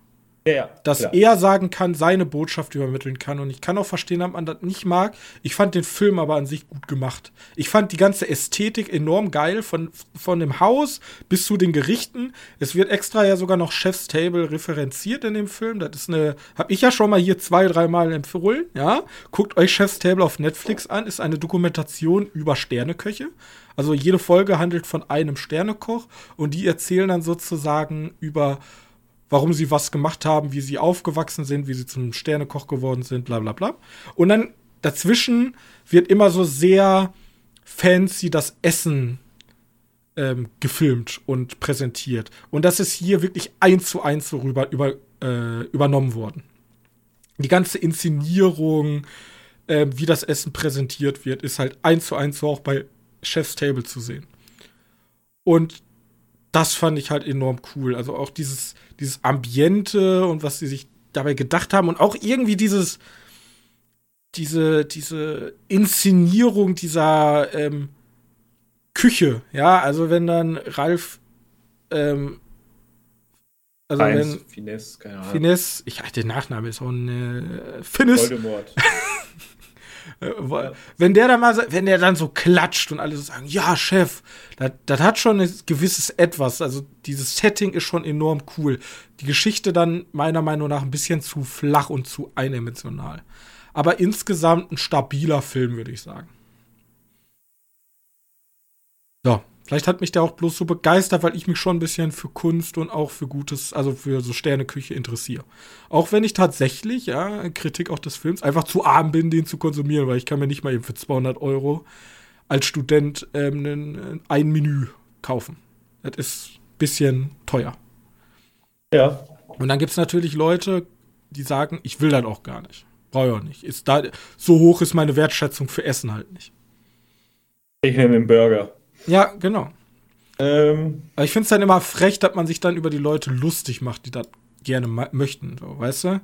Ja, ja, dass klar. er sagen kann, seine Botschaft übermitteln kann. Und ich kann auch verstehen, dass man das nicht mag. Ich fand den Film aber an sich gut gemacht. Ich fand die ganze Ästhetik enorm geil, von, von dem Haus bis zu den Gerichten. Es wird extra ja sogar noch Chef's Table referenziert in dem Film. Das ist eine, hab ich ja schon mal hier zwei, dreimal empfohlen, ja. Guckt euch Chef's Table auf Netflix an, ist eine Dokumentation über Sterneköche. Also jede Folge handelt von einem Sternekoch und die erzählen dann sozusagen über warum sie was gemacht haben, wie sie aufgewachsen sind, wie sie zum Sternekoch geworden sind, bla bla bla. Und dann dazwischen wird immer so sehr fancy das Essen ähm, gefilmt und präsentiert. Und das ist hier wirklich eins zu eins so rüber, über, äh, übernommen worden. Die ganze Inszenierung, äh, wie das Essen präsentiert wird, ist halt eins zu eins so auch bei Chef's Table zu sehen. Und das fand ich halt enorm cool. Also auch dieses, dieses Ambiente und was sie sich dabei gedacht haben und auch irgendwie dieses, diese, diese Inszenierung dieser ähm, Küche, ja, also wenn dann Ralf, ähm, also Heinz, wenn Finesse, keine Ahnung. Finesse, ich der Nachname ist auch ein äh, Finnes. Voldemort. Wenn der dann mal, wenn der dann so klatscht und alle so sagen, ja, Chef, das, das hat schon ein gewisses Etwas. Also dieses Setting ist schon enorm cool. Die Geschichte dann meiner Meinung nach ein bisschen zu flach und zu eindimensional. Aber insgesamt ein stabiler Film, würde ich sagen. So, Vielleicht hat mich der auch bloß so begeistert, weil ich mich schon ein bisschen für Kunst und auch für gutes, also für so Sterneküche interessiere. Auch wenn ich tatsächlich, ja, Kritik auch des Films, einfach zu arm bin, den zu konsumieren, weil ich kann mir nicht mal eben für 200 Euro als Student ähm, ein Menü kaufen. Das ist bisschen teuer. Ja. Und dann gibt es natürlich Leute, die sagen, ich will das auch gar nicht. Brauche ich auch nicht. Ist da, so hoch ist meine Wertschätzung für Essen halt nicht. Ich nehme den Burger. Ja, genau. Ähm, Aber ich finde es dann immer frech, dass man sich dann über die Leute lustig macht, die das gerne möchten, so, weißt du?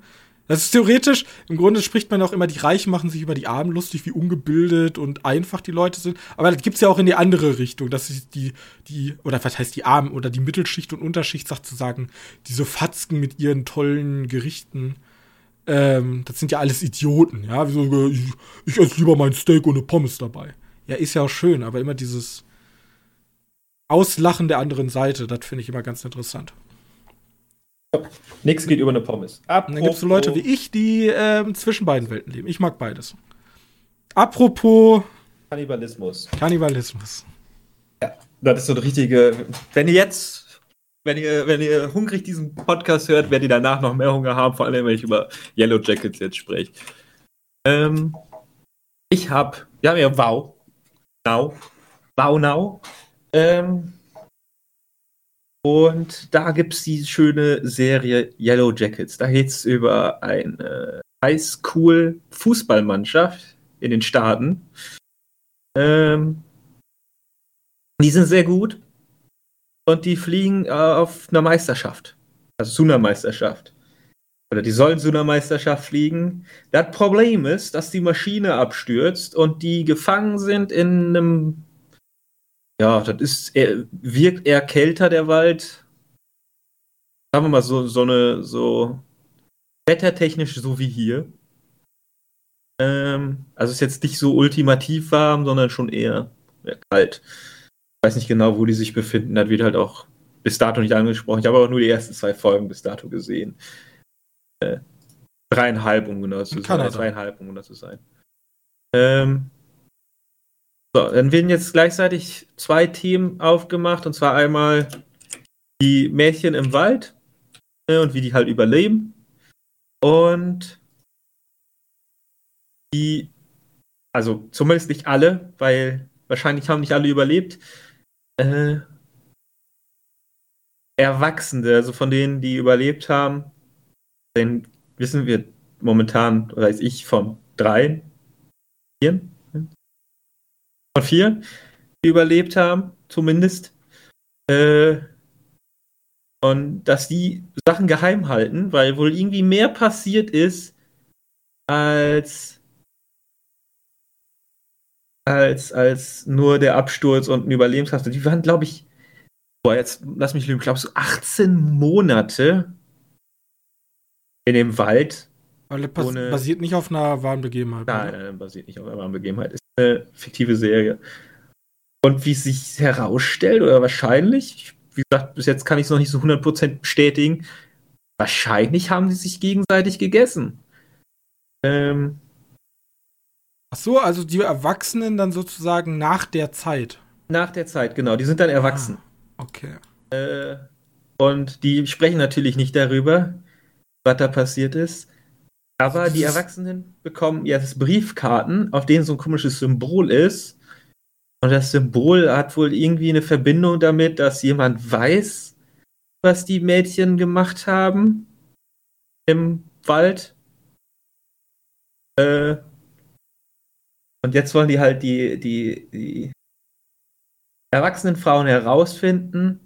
Das ist theoretisch, im Grunde spricht man auch immer, die Reichen machen sich über die Armen lustig, wie ungebildet und einfach die Leute sind. Aber das gibt's ja auch in die andere Richtung, dass sich die, die, oder was heißt die Armen oder die Mittelschicht und Unterschicht sagt zu sagen, diese Fatzken mit ihren tollen Gerichten, ähm, das sind ja alles Idioten, ja. Ich, ich esse lieber mein Steak ohne Pommes dabei. Ja, ist ja auch schön, aber immer dieses Auslachen der anderen Seite, das finde ich immer ganz interessant. Nichts geht über eine Pommes. Apropos und dann gibt es so Leute wie ich, die ähm, zwischen beiden Welten leben. Ich mag beides. Apropos Kannibalismus. Kannibalismus. Ja, das ist so eine richtige. Wenn ihr jetzt, wenn ihr, wenn ihr hungrig diesen Podcast hört, werdet ihr danach noch mehr Hunger haben, vor allem wenn ich über Yellow Jackets jetzt spreche. Ähm, ich habe, ja, ja, wow. Now. Wow, now. Ähm, und da gibt es die schöne Serie Yellow Jackets. Da geht es über eine Highschool-Fußballmannschaft in den Staaten. Ähm, die sind sehr gut und die fliegen äh, auf einer Meisterschaft. Also zu einer Meisterschaft. Oder die sollen zu einer Meisterschaft fliegen. Das Problem ist, dass die Maschine abstürzt und die gefangen sind in einem ja, das ist eher, wirkt eher kälter, der Wald. Sagen wir mal so, so eine, so wettertechnisch so wie hier. Ähm, also ist jetzt nicht so ultimativ warm, sondern schon eher, eher kalt. Ich weiß nicht genau, wo die sich befinden. Das wird halt auch bis dato nicht angesprochen. Ich habe aber nur die ersten zwei Folgen bis dato gesehen. Äh, dreieinhalb, um genau zu sein. Zweieinhalb, um genau zu sein. Ähm, so, dann werden jetzt gleichzeitig zwei Themen aufgemacht, und zwar einmal die Mädchen im Wald äh, und wie die halt überleben. Und die, also zumindest nicht alle, weil wahrscheinlich haben nicht alle überlebt. Äh, Erwachsene, also von denen, die überlebt haben, denn wissen wir momentan, weiß ich, von drei, vier, von vier, die überlebt haben, zumindest. Äh, und dass die Sachen geheim halten, weil wohl irgendwie mehr passiert ist, als als, als nur der Absturz und ein Überlebenskraft. Die waren, glaube ich, boah, jetzt lass mich lügen, glaube ich, so 18 Monate in dem Wald. Weil das basiert nicht auf einer wahren Begebenheit. Nein, nein, nein, basiert nicht auf einer wahren Begebenheit. Ist eine fiktive Serie. Und wie es sich herausstellt, oder wahrscheinlich, wie gesagt, bis jetzt kann ich es noch nicht so 100% bestätigen, wahrscheinlich haben sie sich gegenseitig gegessen. Ähm, Ach so, also die Erwachsenen dann sozusagen nach der Zeit. Nach der Zeit, genau. Die sind dann erwachsen. Ah, okay. Äh, und die sprechen natürlich nicht darüber, was da passiert ist. Aber die Erwachsenen bekommen jetzt Briefkarten, auf denen so ein komisches Symbol ist. Und das Symbol hat wohl irgendwie eine Verbindung damit, dass jemand weiß, was die Mädchen gemacht haben im Wald. Äh, und jetzt wollen die halt die, die, die erwachsenen Frauen herausfinden,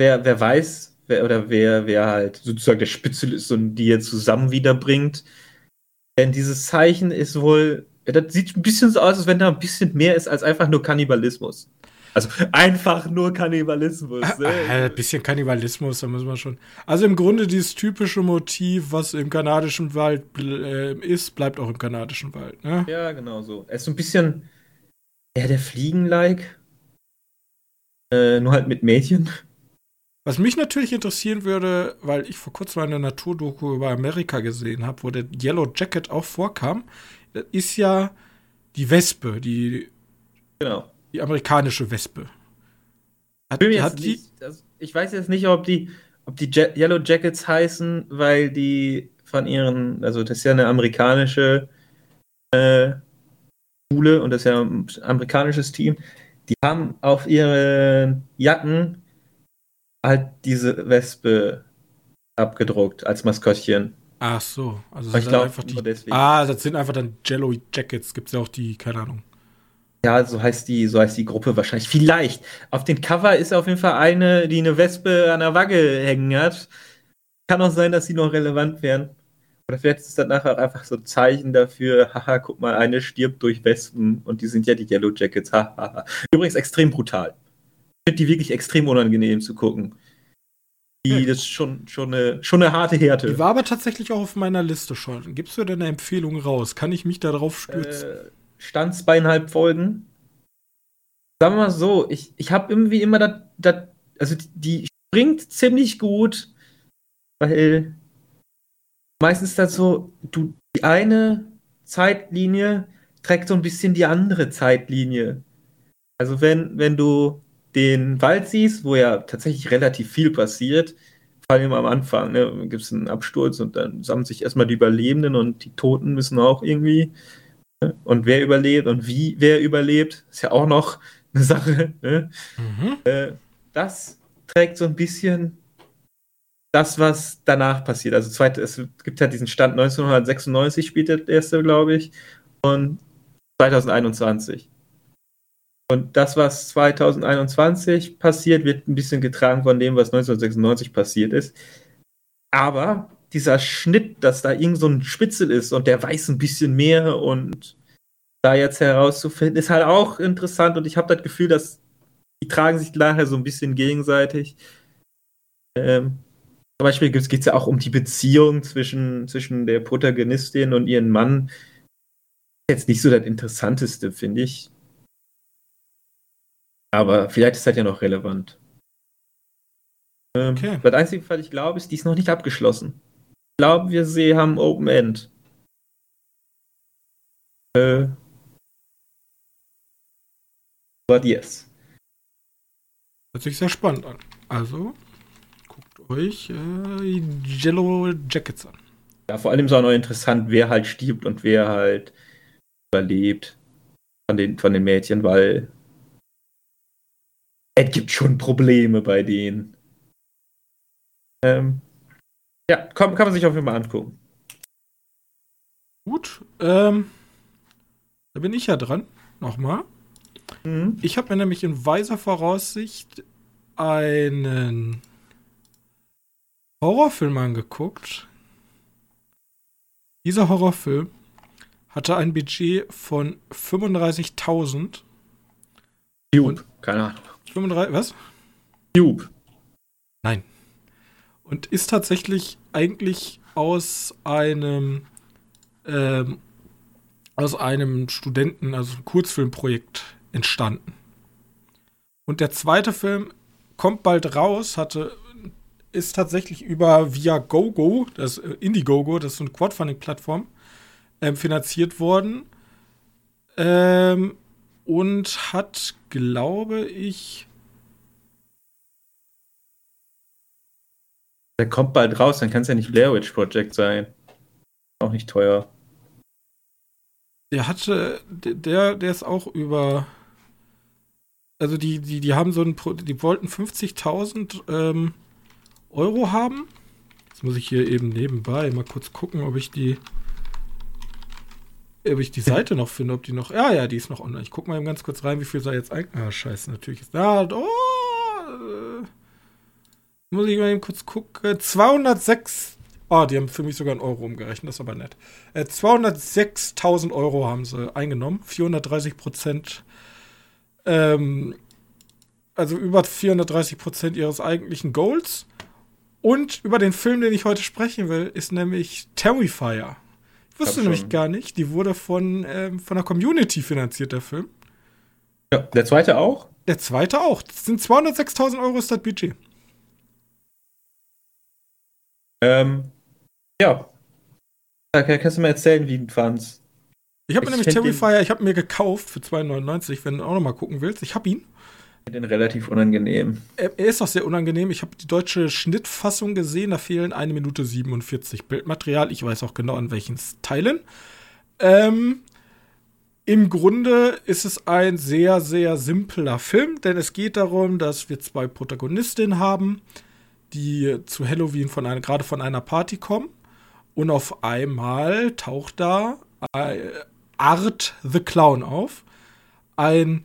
wer, wer weiß, wer, oder wer, wer halt sozusagen der Spitzel ist und die jetzt zusammen wiederbringt. Denn dieses Zeichen ist wohl, ja, das sieht ein bisschen so aus, als wenn da ein bisschen mehr ist als einfach nur Kannibalismus. Also einfach nur Kannibalismus. Ne? Äh, ein bisschen Kannibalismus, da müssen wir schon. Also im Grunde dieses typische Motiv, was im kanadischen Wald äh, ist, bleibt auch im kanadischen Wald. Ne? Ja, genau so. Er ist so ein bisschen eher der Fliegen-like. Äh, nur halt mit Mädchen. Was mich natürlich interessieren würde, weil ich vor kurzem eine Naturdoku über Amerika gesehen habe, wo der Yellow Jacket auch vorkam, ist ja die Wespe, die, genau. die amerikanische Wespe. Hat, hat die, nicht, also ich weiß jetzt nicht, ob die, ob die Je Yellow Jackets heißen, weil die von ihren, also das ist ja eine amerikanische äh, Schule und das ist ja ein amerikanisches Team. die haben auf ihren Jacken halt diese Wespe abgedruckt als Maskottchen. Ach so, also sind glaub, einfach die. Ah, das sind einfach dann Jello Jackets. Gibt's ja auch die, keine Ahnung. Ja, so heißt die, so heißt die Gruppe wahrscheinlich. Vielleicht. Auf dem Cover ist auf jeden Fall eine, die eine Wespe an der Wagge hängen hat. Kann auch sein, dass sie noch relevant wären. Oder vielleicht ist das nachher einfach so ein Zeichen dafür, haha, guck mal, eine stirbt durch Wespen und die sind ja die Yellow Jackets, haha. Übrigens extrem brutal. Die wirklich extrem unangenehm zu gucken. Die, Ja. das ist schon, schon, eine, schon eine harte Härte. Die war aber tatsächlich auch auf meiner Liste schon. Gibst du denn eine Empfehlung raus? Kann ich mich da drauf stürzen? äh, stand zweieinhalb Folgen. Sagen wir mal so, ich, ich habe irgendwie immer das, das, also die, springt ziemlich gut, weil meistens das so, du, die eine Zeitlinie trägt so ein bisschen die andere Zeitlinie. Also wenn, wenn du den Wald siehst, wo ja tatsächlich relativ viel passiert, vor allem am Anfang, ne, gibt es einen Absturz und dann sammeln sich erstmal die Überlebenden und die Toten müssen auch irgendwie und wer überlebt und wie wer überlebt, ist ja auch noch eine Sache. Ne? Mhm. Äh, das trägt so ein bisschen das, was danach passiert. Also zweite, es gibt halt diesen Stand 1996 spielt der erste, glaube ich, und 2021. Und das, was 2021 passiert, wird ein bisschen getragen von dem, was 1996 passiert ist. Aber dieser Schnitt, dass da irgend so ein Spitzel ist und der weiß ein bisschen mehr und da jetzt herauszufinden, ist halt auch interessant und ich habe das Gefühl, dass die tragen sich nachher so ein bisschen gegenseitig. Ähm, zum Beispiel geht es ja auch um die Beziehung zwischen, zwischen der Protagonistin und ihrem Mann. Jetzt nicht so das Interessanteste, finde ich. Aber vielleicht ist das ja noch relevant. Ähm, Okay. Das einzige, was ich glaube, ist, die ist noch nicht abgeschlossen. Ich glaube, wir sie haben Open End. Äh. But yes. Hört sich sehr spannend an. Also, guckt euch äh, Jello Jackets an. Ja, vor allem ist auch noch interessant, wer halt stirbt und wer halt überlebt von den, von den Mädchen, weil es gibt schon Probleme bei denen. Ähm, ja, kann, kann man sich auf jeden Fall angucken. Gut, ähm, da bin ich ja dran. Nochmal. Mhm. Ich habe mir nämlich in weiser Voraussicht einen Horrorfilm angeguckt. Dieser Horrorfilm hatte ein Budget von 35.000. Cube, keine Ahnung. 35, was? Cube. Nein. Und ist tatsächlich eigentlich aus einem ähm, aus einem Studenten, also ein Kurzfilmprojekt entstanden. Und der zweite Film kommt bald raus, hatte ist tatsächlich über via GoGo, das äh, Indiegogo, das ist so eine Crowdfunding-Plattform, ähm, finanziert worden. Ähm, und hat, glaube ich, Der kommt bald raus, dann kann es ja nicht Blair Witch Project sein. Auch nicht teuer. Der hatte, der, der ist auch über, also die, die, die haben so ein, die wollten 50.000 ähm, Euro haben. Jetzt muss ich hier eben nebenbei mal kurz gucken, ob ich die, ob ich die Seite noch finde, ob die noch, ja, ja, die ist noch online. Ich gucke mal eben ganz kurz rein, wie viel sei jetzt eigentlich, ah, scheiße, natürlich ist, da, oh, äh, muss ich mal eben kurz gucken, 206 Ah, die haben für mich sogar einen Euro umgerechnet, das ist aber nett. Äh, 206.000 Euro haben sie eingenommen, 430 Prozent, ähm, also über 430 Prozent ihres eigentlichen Goals. Und über den Film, den ich heute sprechen will, ist nämlich Terrifier. Wusste nämlich gar nicht, die wurde von, ähm, von der Community finanziert, der Film. Ja, der zweite auch? Der zweite auch. Das sind 206.000 Euro ist das Budget. Ähm, ja. Okay, kannst du mir erzählen, wie du fandst? Ich habe mir Ich nämlich Terrifier, ich habe mir gekauft für 2,99, wenn du auch noch mal gucken willst. Ich habe ihn. Den relativ unangenehm. Er er ist auch sehr unangenehm. Ich habe die deutsche Schnittfassung gesehen. Da fehlen eine Minute 47 Bildmaterial. Ich weiß auch genau an welchen Teilen. Ähm, im Grunde ist es ein sehr, sehr simpler Film, denn es geht darum, dass wir zwei Protagonistinnen haben, die zu Halloween von einer, gerade von einer Party kommen. Und auf einmal taucht da Art the Clown auf. Ein,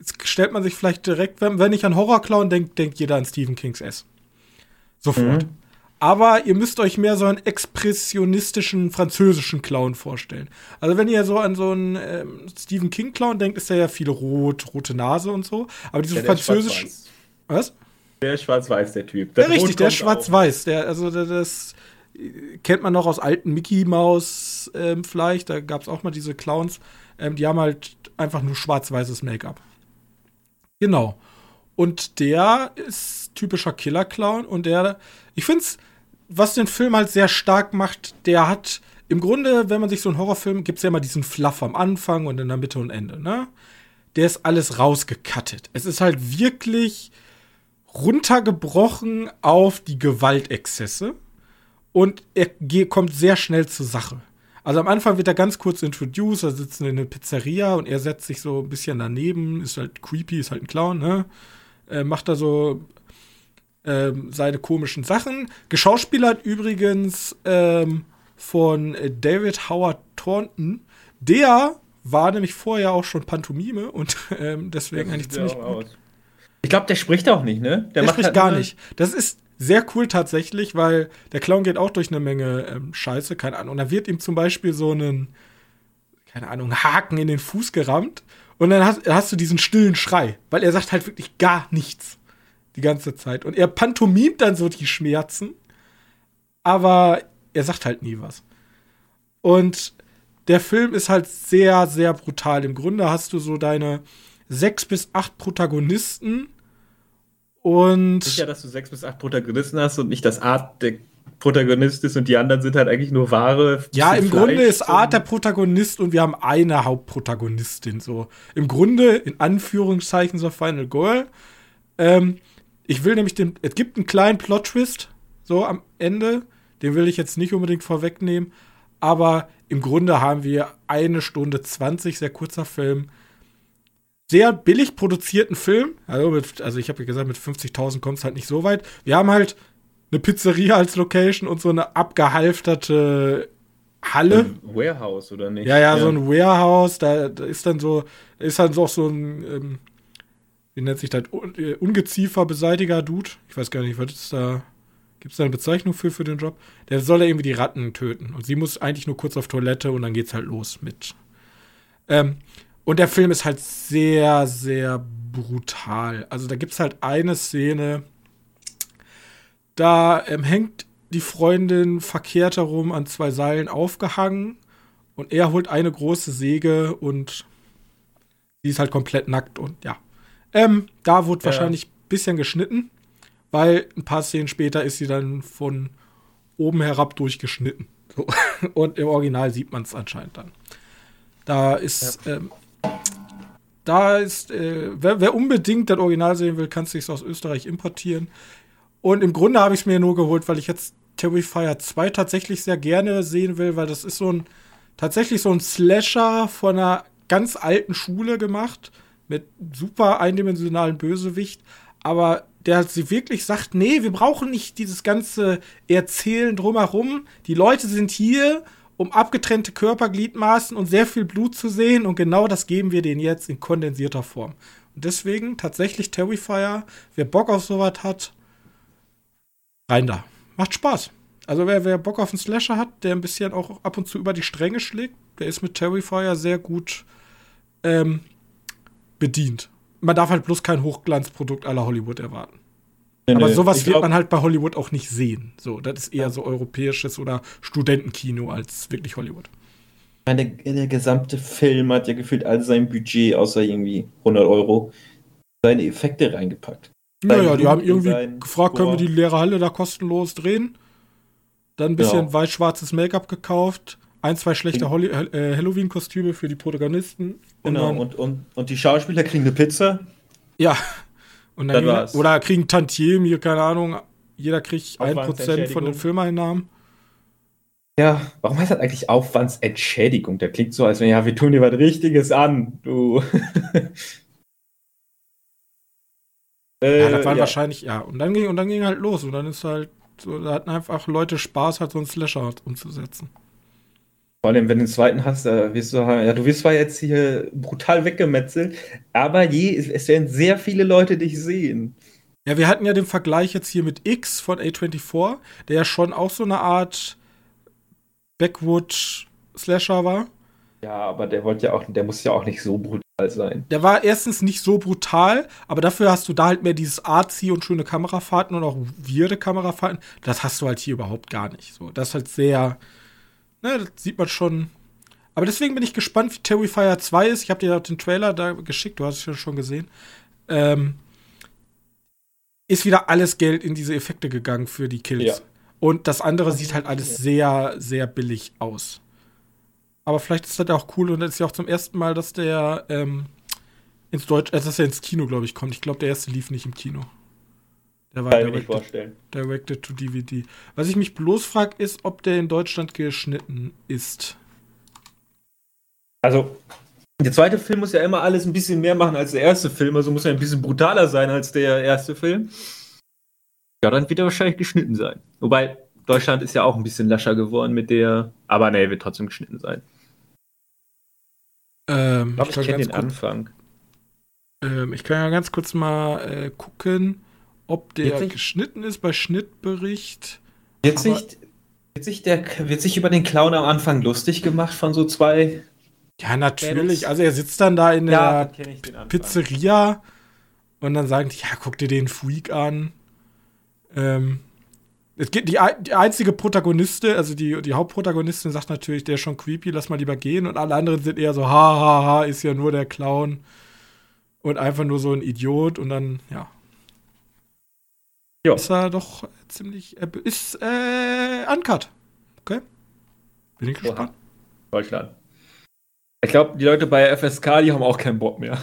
jetzt stellt man sich vielleicht direkt, wenn, wenn ich an Horrorclown denkt, denkt jeder an Stephen Kings S. Sofort. Mhm. Aber ihr müsst euch mehr so einen expressionistischen französischen Clown vorstellen. Also wenn ihr so an so einen ähm, Stephen King Clown denkt, ist der ja viel rot, rote Nase und so. Aber diese ja, französischen. Was? Der schwarz-weiß, der Typ. Der ja, richtig, der schwarz-weiß. Der, also das kennt man noch aus alten Mickey Maus ähm, vielleicht. Da gab es auch mal diese Clowns. Ähm, die haben halt einfach nur schwarz-weißes Make-up. Genau. Und der ist typischer Killer-Clown und der, ich finde es was den Film halt sehr stark macht, der hat im Grunde, wenn man sich so einen Horrorfilm, gibt es ja immer diesen Fluff am Anfang und in der Mitte und Ende, ne? Der ist alles rausgekattet. Es ist halt wirklich runtergebrochen auf die Gewaltexzesse und er kommt sehr schnell zur Sache. Also am Anfang wird er ganz kurz introduced, er sitzt in einer Pizzeria und er setzt sich so ein bisschen daneben, ist halt creepy, ist halt ein Clown, ne? Äh, macht da so ähm, seine komischen Sachen. Geschauspielert übrigens ähm, von David Howard Thornton. Der war nämlich vorher auch schon Pantomime und ähm, deswegen eigentlich ziemlich gut. Aus. Ich glaube, der spricht auch nicht, ne? Der, der spricht halt gar nicht. Das ist sehr cool tatsächlich, weil der Clown geht auch durch eine Menge ähm, Scheiße, keine Ahnung. Und da wird ihm zum Beispiel so einen, keine Ahnung, Haken in den Fuß gerammt. Und dann hast, hast du diesen stillen Schrei, weil er sagt halt wirklich gar nichts die ganze Zeit. Und er pantomimt dann so die Schmerzen, aber er sagt halt nie was. Und der Film ist halt sehr, sehr brutal. Im Grunde hast du so deine sechs bis acht Protagonisten und. Sicher, dass du sechs bis acht Protagonisten hast und nicht das Art der Protagonist ist und die anderen sind halt eigentlich nur wahre. Ja, im Grunde ist Art der Protagonist und wir haben eine Hauptprotagonistin. So im Grunde in Anführungszeichen so Final Girl. Ähm, ich will nämlich den. Es gibt einen kleinen Plot-Twist, so am Ende. Den will ich jetzt nicht unbedingt vorwegnehmen. Aber im Grunde haben wir eine Stunde 20, sehr kurzer Film. Sehr billig produzierten Film. Also, mit, also ich habe ja gesagt, mit 50.000 kommt es halt nicht so weit. Wir haben halt eine Pizzeria als Location und so eine abgehalfterte Halle. Ein Warehouse, oder nicht? Ja, ja, ja, so ein Warehouse. Da, da ist dann so, ist dann so auch so ein ähm, wie nennt sich das? Äh, Ungezieferbeseitiger Dude. Ich weiß gar nicht, was ist da. Gibt es da eine Bezeichnung für, für den Job? Der soll ja irgendwie die Ratten töten. Und sie muss eigentlich nur kurz auf Toilette und dann geht's halt los mit. Ähm, und der Film ist halt sehr, sehr brutal. Also da gibt es halt eine Szene, da ähm, hängt die Freundin verkehrt herum an zwei Seilen aufgehangen und er holt eine große Säge und sie ist halt komplett nackt und ja, ähm, da wurde ja. wahrscheinlich ein bisschen geschnitten, weil ein paar Szenen später ist sie dann von oben herab durchgeschnitten. So. Und im Original sieht man es anscheinend dann. Da ist, ja. ähm, da ist, äh, wer, wer, unbedingt das Original sehen will, kann es sich aus Österreich importieren. Und im Grunde habe ich es mir nur geholt, weil ich jetzt Terrifier 2 tatsächlich sehr gerne sehen will, weil das ist so ein, tatsächlich so ein Slasher von einer ganz alten Schule gemacht mit super eindimensionalen Bösewicht, aber der sie wirklich sagt, nee, wir brauchen nicht dieses ganze Erzählen drumherum. Die Leute sind hier, um abgetrennte Körpergliedmaßen und sehr viel Blut zu sehen und genau das geben wir denen jetzt in kondensierter Form. Und deswegen tatsächlich Terrifier, wer Bock auf sowas hat, rein da. Macht Spaß. Also wer, wer Bock auf einen Slasher hat, der ein bisschen auch ab und zu über die Stränge schlägt, der ist mit Terrifier sehr gut ähm, bedient. Man darf halt bloß kein Hochglanzprodukt aller Hollywood erwarten. Nee, Aber sowas wird man halt bei Hollywood auch nicht sehen. So, das ist eher so europäisches oder Studentenkino als wirklich Hollywood. Der, der gesamte Film hat ja gefühlt all sein Budget, außer irgendwie 100 Euro, seine Effekte reingepackt. Naja, die haben irgendwie gefragt, können wir die leere Halle da kostenlos drehen? Dann ein bisschen ja. weiß-schwarzes Make-up gekauft, ein, zwei schlechte äh, Halloween-Kostüme für die Protagonisten. Genau, und, und, und, und, die Schauspieler kriegen eine Pizza. Ja. Und dann dann oder kriegen Tantiem, hier, keine Ahnung, jeder kriegt ein Prozent von den Filmeinnahmen. Ja, warum heißt das eigentlich Aufwandsentschädigung? Der klingt so, als wenn, ja, wir tun dir was Richtiges an, du. äh, ja, das waren ja. wahrscheinlich, ja. Und dann ging, und dann ging halt los. Und dann ist halt, so, da hatten einfach Leute Spaß, halt so einen Slasher umzusetzen. Vor allem, wenn du den zweiten hast, da wirst du ja, du wirst zwar jetzt hier brutal weggemetzelt, aber je, es werden sehr viele Leute dich sehen. Ja, wir hatten ja den Vergleich jetzt hier mit X von A24, der ja schon auch so eine Art Backwood-Slasher war. Ja, aber der wollte ja auch, der muss ja auch nicht so brutal sein. Der war erstens nicht so brutal, aber dafür hast du da halt mehr dieses Artsy und schöne Kamerafahrten und auch weirde Kamerafahrten. Das hast du halt hier überhaupt gar nicht. So, das ist halt sehr, ne, das sieht man schon. Aber deswegen bin ich gespannt, wie Terrifier 2 ist. Ich habe dir den Trailer da geschickt, du hast es ja schon gesehen. Ähm, ist wieder alles Geld in diese Effekte gegangen für die Kills. Ja. Und das andere sieht halt alles sehr, sehr billig aus. Aber vielleicht ist das ja auch cool und das ist ja auch zum ersten Mal, dass der ähm, ins Deutsch, äh, dass er ins Kino, glaube ich, kommt. Ich glaube, der erste lief nicht im Kino. Der war Kann directed, ich vorstellen. directed to DVD. Was ich mich bloß frage, ist, ob der in Deutschland geschnitten ist. Also, der zweite Film muss ja immer alles ein bisschen mehr machen als der erste Film, also muss er ein bisschen brutaler sein als der erste Film. Ja, dann wird er wahrscheinlich geschnitten sein. Wobei, Deutschland ist ja auch ein bisschen lascher geworden mit der, aber nee, wird trotzdem geschnitten sein. Ähm, ich glaube, ich, ich kenne den kurz, Anfang. Ähm, ich kann ja ganz kurz mal äh, gucken, ob der sich, geschnitten ist bei Schnittbericht. Wird sich, wird, sich der, wird sich über den Clown am Anfang lustig gemacht von so zwei ja, natürlich. Also er sitzt dann da in ja, der Pizzeria und dann sagen die, ja, guck dir den Freak an. Ähm, es geht, die, die einzige Protagoniste, also die, die Hauptprotagonistin sagt natürlich, der ist schon creepy, lass mal lieber gehen. Und alle anderen sind eher so, ha, ha, ha, ist ja nur der Clown. Und einfach nur so ein Idiot. Und dann, ja. Jo. Ist er doch ziemlich, ist, äh, uncut. Okay. Bin ich gespannt. Deutschland. Ich glaube, die Leute bei FSK, die haben auch keinen Bock mehr.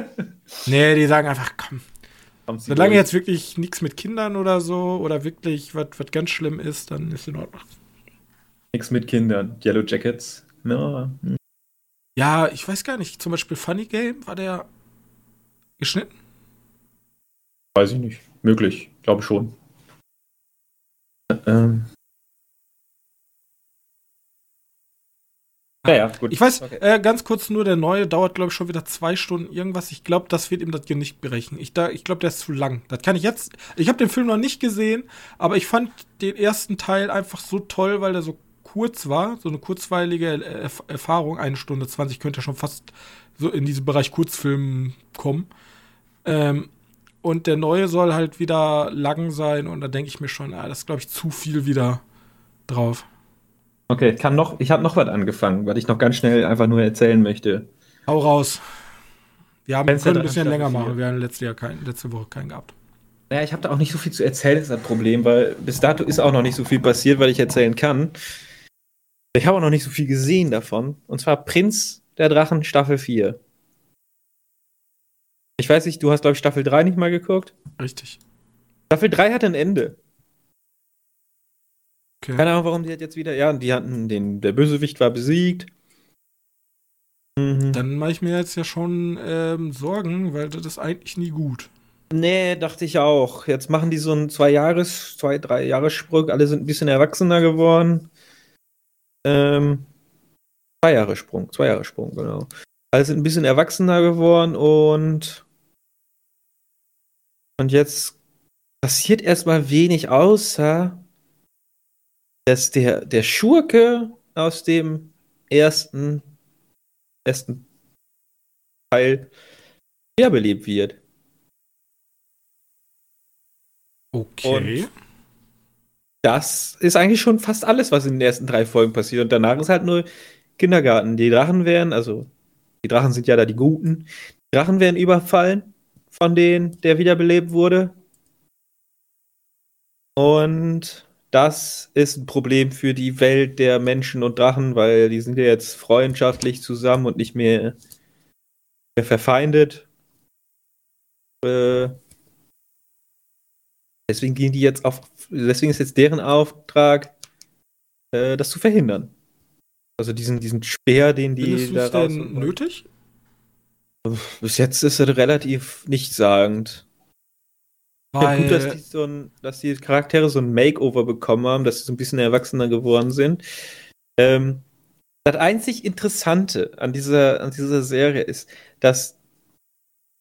nee, die sagen einfach, komm. Solange jetzt wirklich nichts mit Kindern oder so oder wirklich was ganz schlimm ist, dann ist in Ordnung. Nichts mit Kindern. Yellow Jackets. No. Hm. Ja, ich weiß gar nicht. Zum Beispiel Funny Game, war der geschnitten? Weiß ich nicht. Möglich. Glaube schon. Ähm, Ja, ja, gut. Ich weiß, okay. äh, ganz kurz nur, der neue dauert, glaube ich, schon wieder zwei Stunden irgendwas. Ich glaube, das wird ihm das Genick brechen. Ich, ich glaube, der ist zu lang. Das kann ich jetzt. Ich habe den Film noch nicht gesehen, aber ich fand den ersten Teil einfach so toll, weil der so kurz war. So eine kurzweilige Erf Erfahrung. Eine Stunde 20 könnte schon fast so in diesen Bereich Kurzfilm kommen. Ähm, und der neue soll halt wieder lang sein. Und da denke ich mir schon, ah, das ist, glaube ich, zu viel wieder drauf. Okay, kann noch, ich habe noch was angefangen, was ich noch ganz schnell einfach nur erzählen möchte. Hau raus. Wir haben können ein bisschen länger machen. Wir haben letzte, Jahr kein, letzte Woche keinen gehabt. Naja, ich habe da auch nicht so viel zu erzählen, ist das Problem, weil bis dato ist auch noch nicht so viel passiert, weil ich erzählen kann. Ich habe auch noch nicht so viel gesehen davon. Und zwar Prinz der Drachen Staffel 4. Ich weiß nicht, du hast, glaube ich, Staffel 3 nicht mal geguckt. Richtig. Staffel 3 hat ein Ende. Okay. Keine Ahnung, warum die hat jetzt wieder. Ja, die hatten den. Der Bösewicht war besiegt. Mhm. Dann mache ich mir jetzt ja schon ähm, Sorgen, weil das ist eigentlich nie gut. Nee, dachte ich auch. Jetzt machen die so einen zwei Jahres, zwei, drei Jahressprung. Alle sind ein bisschen erwachsener geworden. Ähm, zwei Jahre Sprung, zwei Jahre Sprung, genau. Alle sind ein bisschen erwachsener geworden und und jetzt passiert erstmal wenig außer dass der, der Schurke aus dem ersten, ersten Teil wiederbelebt wird. Okay. Und das ist eigentlich schon fast alles, was in den ersten drei Folgen passiert. Und danach ist halt nur Kindergarten. Die Drachen werden, also die Drachen sind ja da die Guten. Die Drachen werden überfallen von denen, der wiederbelebt wurde. Und das ist ein Problem für die Welt der Menschen und Drachen, weil die sind ja jetzt freundschaftlich zusammen und nicht mehr, mehr verfeindet. Äh, deswegen gehen die jetzt auf, deswegen ist jetzt deren Auftrag, äh, das zu verhindern. Also diesen, diesen Speer, den die Findest da raus. denn nötig? Bis jetzt ist er relativ nichtssagend. Ja, Weil, gut, dass die, so ein, dass die Charaktere so ein Makeover bekommen haben, dass sie so ein bisschen erwachsener geworden sind. Ähm, das einzig Interessante an dieser, an dieser Serie ist, dass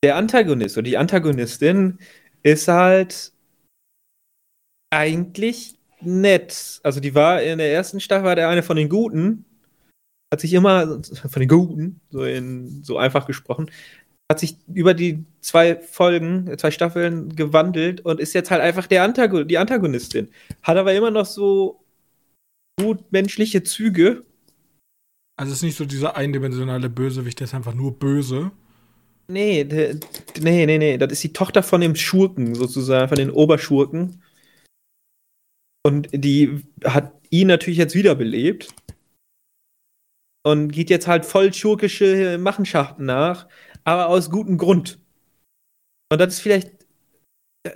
der Antagonist oder die Antagonistin ist halt eigentlich nett. Also die war in der ersten Staffel war der eine von den Guten, hat sich immer von den Guten, so in so einfach gesprochen, hat sich über die zwei Folgen, zwei Staffeln gewandelt und ist jetzt halt einfach der Antagon die Antagonistin. Hat aber immer noch so gut menschliche Züge. also es ist nicht so dieser eindimensionale Bösewicht, der ist einfach nur böse. Nee, de, nee, nee, nee. Das ist die Tochter von dem Schurken, sozusagen, von den Oberschurken. Und die hat ihn natürlich jetzt wiederbelebt. Und geht jetzt halt voll schurkische Machenschaften nach, aber aus gutem Grund. Und das ist vielleicht.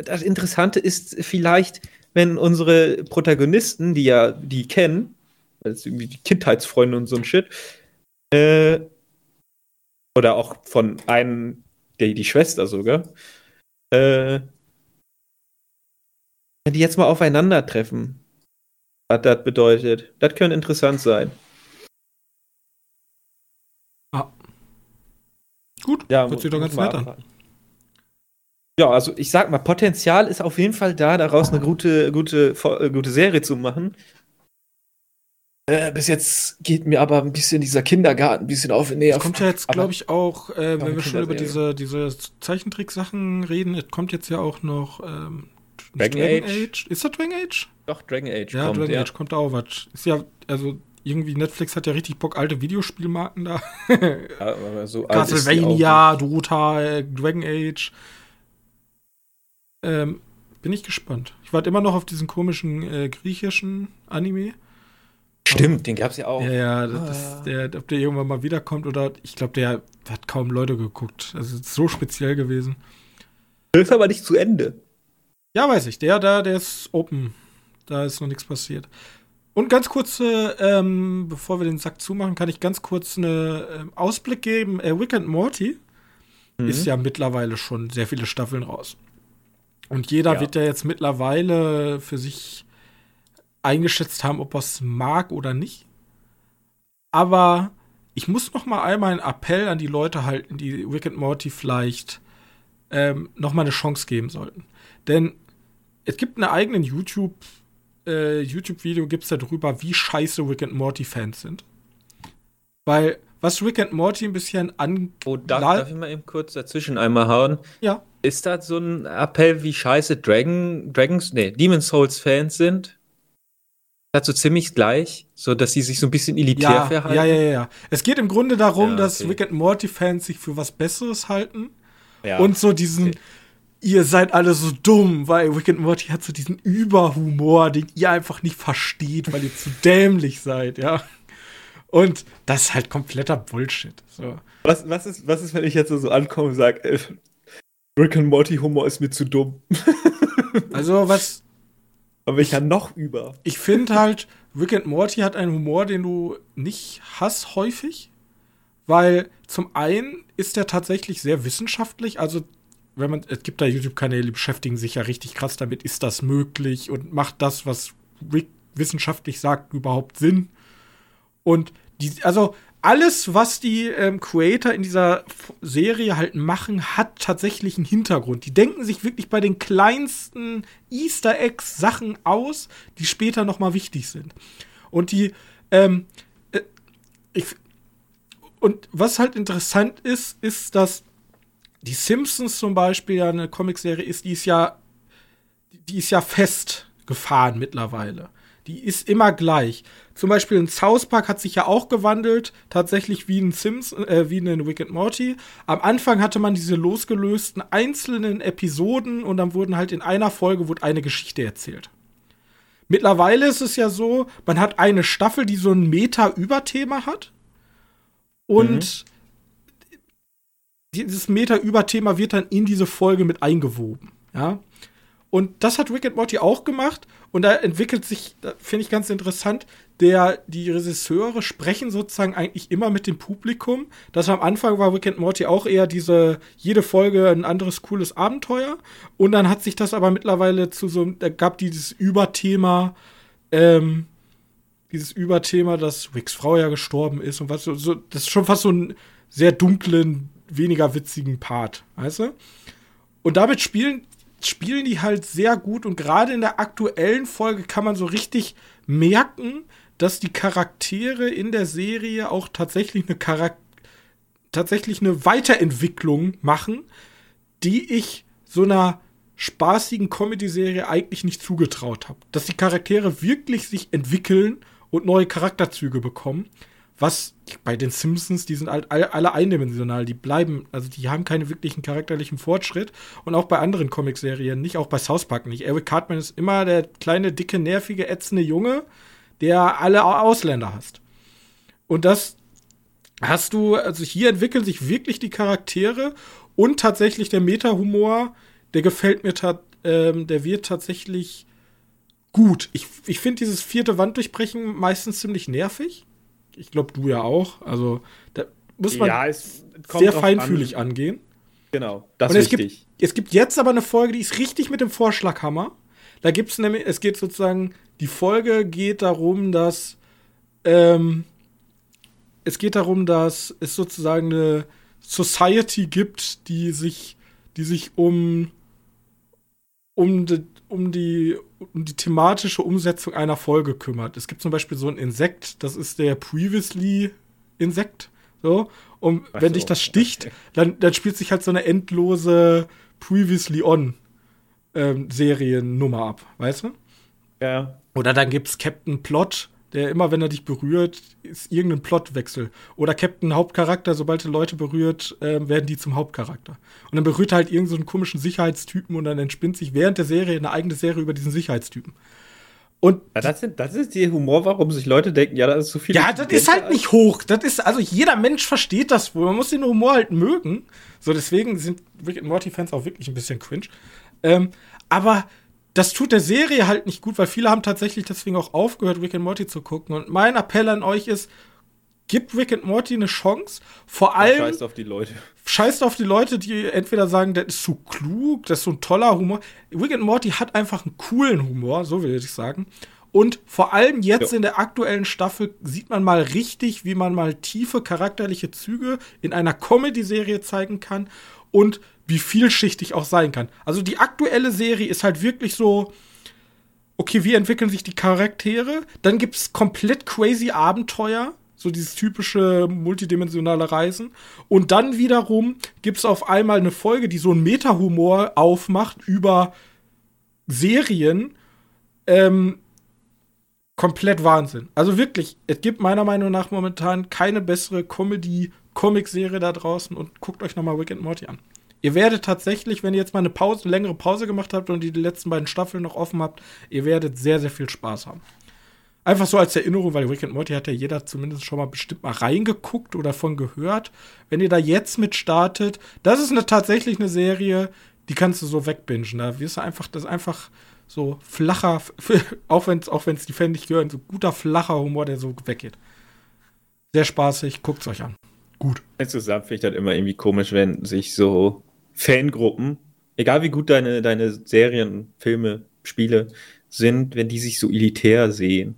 Das Interessante ist vielleicht, wenn unsere Protagonisten, die ja die kennen, also irgendwie die Kindheitsfreunde und so ein Shit, äh, oder auch von einem, der die Schwester sogar, äh, wenn die jetzt mal aufeinandertreffen, was das bedeutet. Das könnte interessant sein. Gut, Ja, hört sich doch ganz nett an. Ja, also ich sag mal, Potenzial ist auf jeden Fall da, daraus eine gute, gute, äh, gute Serie zu machen. Äh, bis jetzt geht mir aber ein bisschen dieser Kindergarten ein bisschen auf den Es kommt ja jetzt, glaube ich, auch, äh, wenn wir schon über diese, diese Zeichentrick-Sachen reden, es kommt jetzt ja auch noch ähm, nicht Dragon Age? Ist das Dragon Age? Doch, Dragon Age Ja, kommt, Dragon ja. Age kommt auch was. Ist ja, also irgendwie Netflix hat ja richtig Bock, alte Videospielmarken da. Ja, aber so Castlevania, Dota, Dragon Age. Ähm, bin ich gespannt. Ich warte immer noch auf diesen komischen äh, griechischen Anime. Stimmt, den gab's ja auch. Ja, ja, das Ah. ist der, ob der irgendwann mal wiederkommt oder ich glaube, der hat kaum Leute geguckt. Also es ist so speziell gewesen. Der ist aber nicht zu Ende. Ja, weiß ich. Der da, der ist open. Da ist noch nichts passiert. Und ganz kurz, äh, ähm, bevor wir den Sack zumachen, kann ich ganz kurz einen ähm, Ausblick geben. Äh, Rick and Morty Mhm. ist ja mittlerweile schon sehr viele Staffeln raus. Und jeder Ja. wird ja jetzt mittlerweile für sich eingeschätzt haben, ob er es mag oder nicht. Aber ich muss noch mal einmal einen Appell an die Leute halten, die Rick and Morty vielleicht ähm, noch mal eine Chance geben sollten. Denn es gibt einen eigenen YouTube äh, YouTube-Video gibt's darüber, wie scheiße Rick and Morty Fans sind. Weil was Rick and Morty ein bisschen an Oh, darf, darf ich mal eben kurz dazwischen einmal hauen? ja Ist das so ein Appell, wie scheiße Dragon, Dragons, nee, Demon's Souls Fans sind? Das so ziemlich gleich, so dass sie sich so ein bisschen elitär ja, verhalten? ja ja ja ja. Es geht im Grunde darum, Ja, dass okay. Rick and Morty Fans sich für was Besseres halten Ja. und so diesen okay. Ihr seid alle so dumm, weil Rick and Morty hat so diesen Überhumor, den ihr einfach nicht versteht, weil ihr zu dämlich seid, ja. Und das ist halt kompletter Bullshit. So. was, was, ist, was ist, wenn ich jetzt so ankomme und sage, äh, Rick and Morty Humor ist mir zu dumm? Also was Aber ich kann noch über. ich finde halt, Rick and Morty hat einen Humor, den du nicht hast häufig. Weil zum einen ist er tatsächlich sehr wissenschaftlich. Also, wenn man, es gibt da YouTube-Kanäle, die beschäftigen sich ja richtig krass damit, ist das möglich und macht das, was Rick wissenschaftlich sagt, überhaupt Sinn? Und die, also alles, was die ähm, Creator in dieser Serie halt machen, hat tatsächlich einen Hintergrund. Die denken sich wirklich bei den kleinsten Easter Eggs Sachen aus, die später noch mal wichtig sind. Und die, ähm, äh, ich, und was halt interessant ist, ist, dass die Simpsons zum Beispiel eine Comicserie ist, die ist ja, die ist ja festgefahren mittlerweile. Die ist immer gleich. Zum Beispiel in South Park hat sich ja auch gewandelt, tatsächlich wie ein Sims, äh, wie ein Rick and Morty. Am Anfang hatte man diese losgelösten einzelnen Episoden und dann wurden halt in einer Folge wurde eine Geschichte erzählt. Mittlerweile ist es ja so, man hat eine Staffel, die so ein Meta-Überthema hat. Und dieses Meta-Überthema wird dann in diese Folge mit eingewoben. Ja. Und das hat Rick and Morty auch gemacht. Und da entwickelt sich, finde ich ganz interessant, der, die Regisseure sprechen sozusagen eigentlich immer mit dem Publikum. Das am Anfang war Rick and Morty auch eher diese, jede Folge ein anderes cooles Abenteuer. Und dann hat sich das aber mittlerweile zu so, da gab dieses Überthema, ähm, dieses Überthema, dass Ricks Frau ja gestorben ist und was so, das ist schon fast so ein sehr dunklen, weniger witzigen Part, weißt du? Und damit spielen spielen die halt sehr gut und gerade in der aktuellen Folge kann man so richtig merken, dass die Charaktere in der Serie auch tatsächlich eine Charak tatsächlich eine Weiterentwicklung machen, die ich so einer spaßigen Comedy-Serie eigentlich nicht zugetraut habe. Dass die Charaktere wirklich sich entwickeln und neue Charakterzüge bekommen was bei den Simpsons, die sind halt alle eindimensional, die bleiben, also die haben keine wirklichen charakterlichen Fortschritt und auch bei anderen Comicserien nicht, auch bei South Park nicht. Eric Cartman ist immer der kleine, dicke, nervige, ätzende Junge, der alle Ausländer hasst. Und das hast du, also hier entwickeln sich wirklich die Charaktere und tatsächlich der Meta-Humor, der gefällt mir, ähm, der wird tatsächlich gut. Ich, ich finde dieses vierte Wanddurchbrechen meistens ziemlich nervig ich glaube, du ja auch. Also da muss man ja, sehr feinfühlig an. angehen. Genau, das Und ist wichtig. Gibt, es gibt jetzt aber eine Folge, die ist richtig mit dem Vorschlaghammer. Da gibt es nämlich, es geht sozusagen, die Folge geht darum, dass ähm, es geht darum, dass es sozusagen eine Society gibt, die sich, die sich um, um, de, um die um die thematische Umsetzung einer Folge kümmert. Es gibt zum Beispiel so ein Insekt, das ist der Previously-Insekt. So. Und Ach wenn so. dich das sticht, dann, dann spielt sich halt so eine endlose Previously On ähm, Seriennummer ab, weißt du? Ja. Oder dann gibt's Captain Plot, der immer, wenn er dich berührt, ist irgendein Plotwechsel. Oder Captain Hauptcharakter, sobald er Leute berührt, äh, werden die zum Hauptcharakter. Und dann berührt er halt irgendeinen so komischen Sicherheitstypen und dann entspinnt sich während der Serie eine eigene Serie über diesen Sicherheitstypen. Und ja, das, sind, das ist der Humor, warum sich Leute denken, ja, das ist so viel. Ja, das ist halt nicht hoch. Das ist, also jeder Mensch versteht das wohl. Man muss den Humor halt mögen. So, deswegen sind Rick and Morty-Fans auch wirklich ein bisschen cringe. Ähm, aber das tut der Serie halt nicht gut, weil viele haben tatsächlich deswegen auch aufgehört, Rick and Morty zu gucken. Und mein Appell an euch ist, gibt Rick and Morty eine Chance. Vor allem. Scheißt auf die Leute. Scheißt auf die Leute, die entweder sagen, das ist zu klug, das ist so ein toller Humor. Rick and Morty hat einfach einen coolen Humor, so will ich sagen. Und vor allem jetzt ja. in der aktuellen Staffel sieht man mal richtig, wie man mal tiefe charakterliche Züge in einer Comedy-Serie zeigen kann. Und wie vielschichtig auch sein kann. Also die aktuelle Serie ist halt wirklich so, okay, wie entwickeln sich die Charaktere? Dann gibt es komplett crazy Abenteuer, so dieses typische multidimensionale Reisen. Und dann wiederum gibt es auf einmal eine Folge, die so einen Meta-Humor aufmacht über Serien. Ähm, komplett Wahnsinn. Also wirklich, es gibt meiner Meinung nach momentan keine bessere Comedy-Comic-Serie da draußen und guckt euch nochmal Rick and Morty an. Ihr werdet tatsächlich, wenn ihr jetzt mal eine Pause, längere Pause gemacht habt und die letzten beiden Staffeln noch offen habt, ihr werdet sehr, sehr viel Spaß haben. Einfach so als Erinnerung, weil Rick and Morty hat ja jeder zumindest schon mal bestimmt mal reingeguckt oder von gehört. Wenn ihr da jetzt mit startet, das ist eine, tatsächlich eine Serie, die kannst du so wegbingen. Da wirst du einfach, das ist einfach so flacher, auch wenn es auch wenn's die Fan nicht gehören, so guter, flacher Humor, der so weggeht. Sehr spaßig, guckt's euch an. Gut. Insgesamt finde ich das immer irgendwie komisch, wenn sich so Fangruppen, egal wie gut deine, deine Serien, Filme, Spiele sind, wenn die sich so elitär sehen.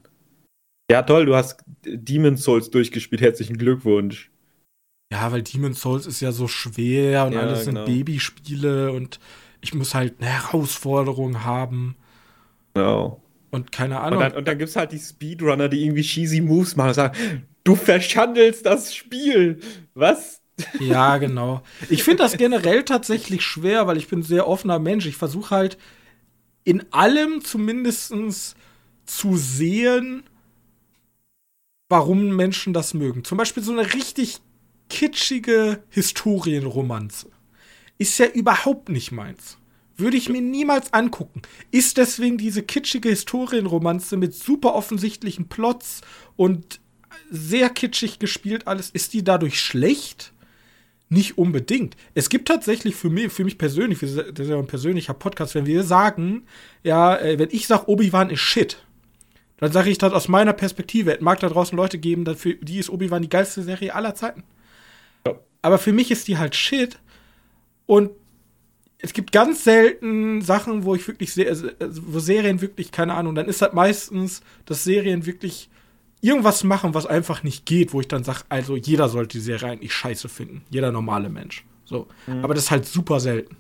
Ja, toll, du hast Demon's Souls durchgespielt, herzlichen Glückwunsch. Ja, weil Demon's Souls ist ja so schwer und ja, alles sind genau. Babyspiele und ich muss halt eine Herausforderung haben. Genau. Und keine Ahnung. Und dann, und dann gibt es halt die Speedrunner, die irgendwie cheesy Moves machen und sagen, du verschandelst das Spiel. Was? Ja, genau. Ich finde das generell tatsächlich schwer, weil ich bin ein sehr offener Mensch. Ich versuche halt in allem zumindest zu sehen, warum Menschen das mögen. Zum Beispiel so eine richtig kitschige Historienromanze. Ist ja überhaupt nicht meins. Würde ich mir niemals angucken. Ist deswegen diese kitschige Historienromanze mit super offensichtlichen Plots und sehr kitschig gespielt alles, ist die dadurch schlecht? Nicht unbedingt. Es gibt tatsächlich für mich, für mich persönlich, das ist ja ein persönlicher Podcast, wenn wir sagen, ja, äh, wenn ich sage, Obi-Wan ist Shit, dann sage ich das aus meiner Perspektive. Es mag da draußen Leute geben, für die ist Obi-Wan die geilste Serie aller Zeiten. Ja. Aber für mich ist die halt Shit. Und es gibt ganz selten Sachen, wo ich wirklich, sehr, wo Serien wirklich, keine Ahnung, dann ist das meistens, dass Serien wirklich irgendwas machen, was einfach nicht geht, wo ich dann sage, also jeder sollte die Serie eigentlich scheiße finden. Jeder normale Mensch. So. Mhm. Aber das ist halt super selten.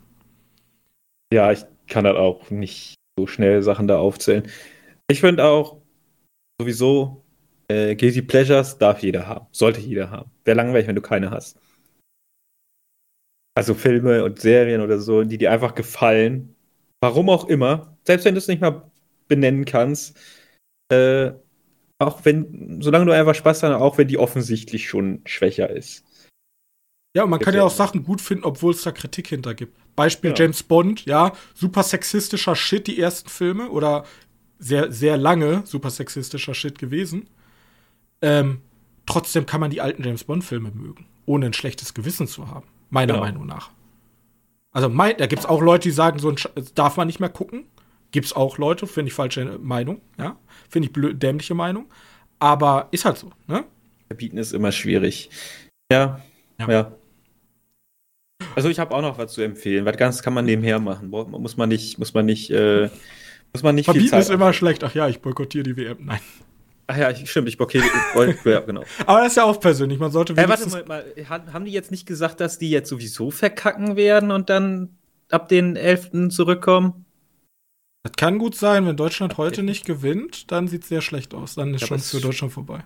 Ja, ich kann halt auch nicht so schnell Sachen da aufzählen. Ich finde auch sowieso, äh, Guilty Pleasures darf jeder haben. Sollte jeder haben. Wäre langweilig, wenn du keine hast. Also Filme und Serien oder so, die dir einfach gefallen. Warum auch immer. Selbst wenn du es nicht mal benennen kannst. Äh, auch wenn, solange du einfach Spaß hast, auch wenn die offensichtlich schon schwächer ist. Ja, und man kann ja auch Sachen gut finden, obwohl es da Kritik hinter gibt. Beispiel ja. James Bond, ja, super sexistischer Shit, die ersten Filme, oder sehr, sehr lange super sexistischer Shit gewesen. Ähm, trotzdem kann man die alten James Bond-Filme mögen, ohne ein schlechtes Gewissen zu haben. Meiner genau. Meinung nach. Also, mein, da gibt es auch Leute, die sagen, so ein Sch darf man nicht mehr gucken. Gibt es auch Leute, finde ich falsche Meinung, ja. Finde ich blöd, dämliche Meinung. Aber ist halt so, ne? Verbieten ist immer schwierig. Ja, ja. ja. Also ich habe auch noch was zu empfehlen. Was ganz kann man nebenher machen. Muss man nicht, muss man nicht, äh, muss man nicht Verbieten viel Zeit ist immer schlecht. Ach ja, ich boykottiere die WM. Nein. Ach ja, stimmt, ich blockiere. ja, genau. Aber das ist ja auch persönlich. Man sollte äh, warte mal, mal, haben die jetzt nicht gesagt, dass die jetzt sowieso verkacken werden und dann ab den 11. zurückkommen? Das kann gut sein, wenn Deutschland heute nicht gewinnt, dann sieht es sehr schlecht aus. Dann ist ja, schon für Deutschland vorbei.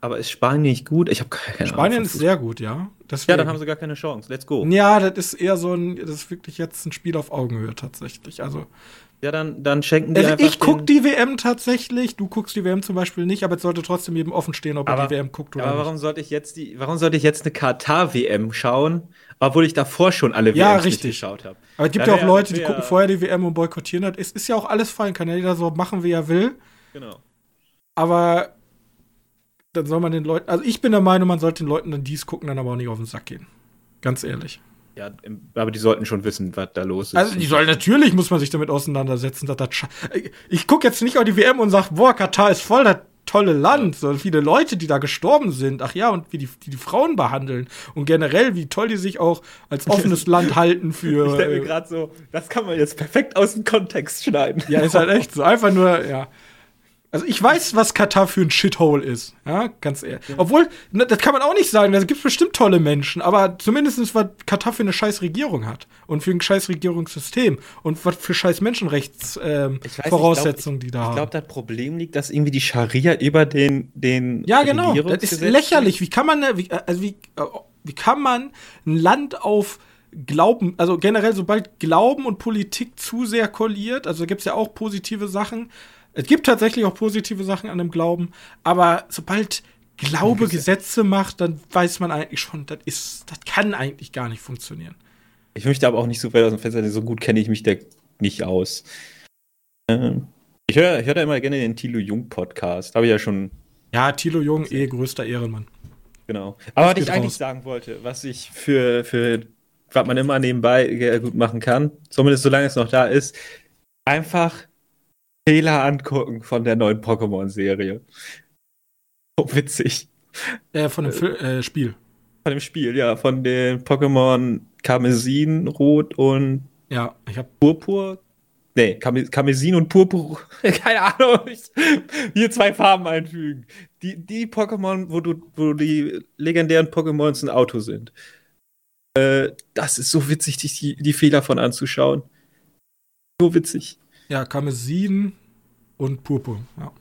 Aber ist Spanien nicht gut? Ich habe keine Spanien ist sehr gut, ja. Deswegen. Ja, dann haben sie gar keine Chance. Let's go. Ja, das ist eher so ein, das ist wirklich jetzt ein Spiel auf Augenhöhe tatsächlich. Also. Ja, dann, dann schenken die also einfach Ich guck die WM tatsächlich, du guckst die WM zum Beispiel nicht, aber es sollte trotzdem jedem offen stehen, ob aber, er die WM guckt oder aber nicht. Aber warum sollte ich jetzt die, warum sollte ich jetzt eine Katar-WM schauen, obwohl ich davor schon alle WMs ja, richtig. geschaut habe. Aber es gibt ja, ja auch Leute, die gucken vorher die WM und boykottieren das. Es ist ja auch alles fein, kann ja jeder so machen, wie er will. Genau. Aber dann soll man den Leuten, also ich bin der Meinung, man sollte den Leuten dann dies gucken, dann aber auch nicht auf den Sack gehen. Ganz ehrlich. Ja, aber die sollten schon wissen, was da los ist. Also die sollen natürlich, muss man sich damit auseinandersetzen, dass das Ich gucke jetzt nicht auf die WM und sage, boah, Katar ist voll das tolle Land, so viele Leute, die da gestorben sind. Ach ja, und wie die, die, die Frauen behandeln. Und generell, wie toll die sich auch als offenes Land halten für. Ich stelle mir äh, gerade so, das kann man jetzt perfekt aus dem Kontext schneiden. Ja, ist halt echt so. Einfach nur, ja. Also ich weiß, was Katar für ein Shithole ist. Ja, ganz ehrlich. Ja. Obwohl, das kann man auch nicht sagen. Da gibt es bestimmt tolle Menschen. Aber zumindest, was Katar für eine scheiß Regierung hat. Und für ein scheiß Regierungssystem. Und was für scheiß Menschenrechtsvoraussetzungen ähm, die da haben. Ich glaube, das Problem liegt, dass irgendwie die Scharia über den, den Ja, genau. Das ist lächerlich. Wie kann man, wie, also wie, wie kann man ein Land auf Glauben, also generell, sobald Glauben und Politik zu sehr kolliert, also gibt es ja auch positive Sachen, es gibt tatsächlich auch positive Sachen an dem Glauben, aber sobald Glaube Gesetze macht, dann weiß man eigentlich schon, das ist, das kann eigentlich gar nicht funktionieren. Ich möchte aber auch nicht so weit aus dem Fenster, so gut kenne ich mich da nicht aus. Ähm, ich höre ich hör da immer gerne den Thilo Jung Podcast. Habe ich ja schon. Ja, Thilo Jung, eh größter Ehrenmann. Genau. Aber was ich eigentlich raus. sagen wollte, was ich für, für, was man immer nebenbei gut machen kann, zumindest solange es noch da ist, einfach Fehler angucken von der neuen Pokémon-Serie. So witzig. Äh, von dem äh, Spiel. Von dem Spiel, ja. Von den Pokémon Karmesin, Rot und ja, ich hab Purpur. Nee, Karmesin und Purpur. Keine Ahnung. Ich, hier zwei Farben einfügen. Die, die Pokémon, wo du, wo die legendären Pokémons ein Auto sind. Äh, das ist so witzig, die, die Fehler von anzuschauen. So witzig. Ja, Karmesin und Purpur, ja.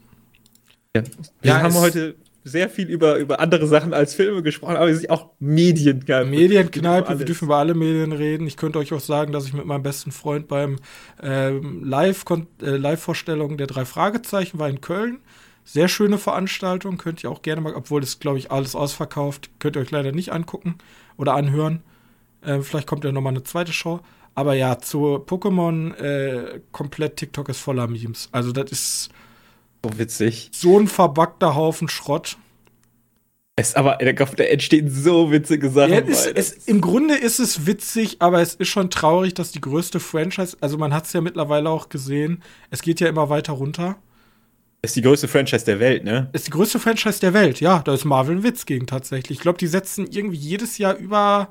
ja. Wir ja, haben heute sehr viel über, über andere Sachen als Filme gesprochen, aber es ist auch Medienkneipe. Medienkneipe, wir dürfen über alle Medien reden. Ich könnte euch auch sagen, dass ich mit meinem besten Freund beim ähm, Live-Vorstellung äh, der drei Fragezeichen war in Köln. Sehr schöne Veranstaltung, könnt ihr auch gerne mal, obwohl das, glaube ich, alles ausverkauft, könnt ihr euch leider nicht angucken oder anhören. Äh, vielleicht kommt ja noch mal eine zweite Show. Aber ja, zu Pokémon, äh, komplett TikTok ist voller Memes. Also, das ist so witzig. So ein verbackter Haufen Schrott. Es, aber da entstehen so witzige Sachen. Ja, es, es, Im Grunde ist es witzig, aber es ist schon traurig, dass die größte Franchise, also man hat es ja mittlerweile auch gesehen, es geht ja immer weiter runter. Ist die größte Franchise der Welt, ne? Ist die größte Franchise der Welt, ja. Da ist Marvel ein Witz gegen tatsächlich. Ich glaube, die setzen irgendwie jedes Jahr über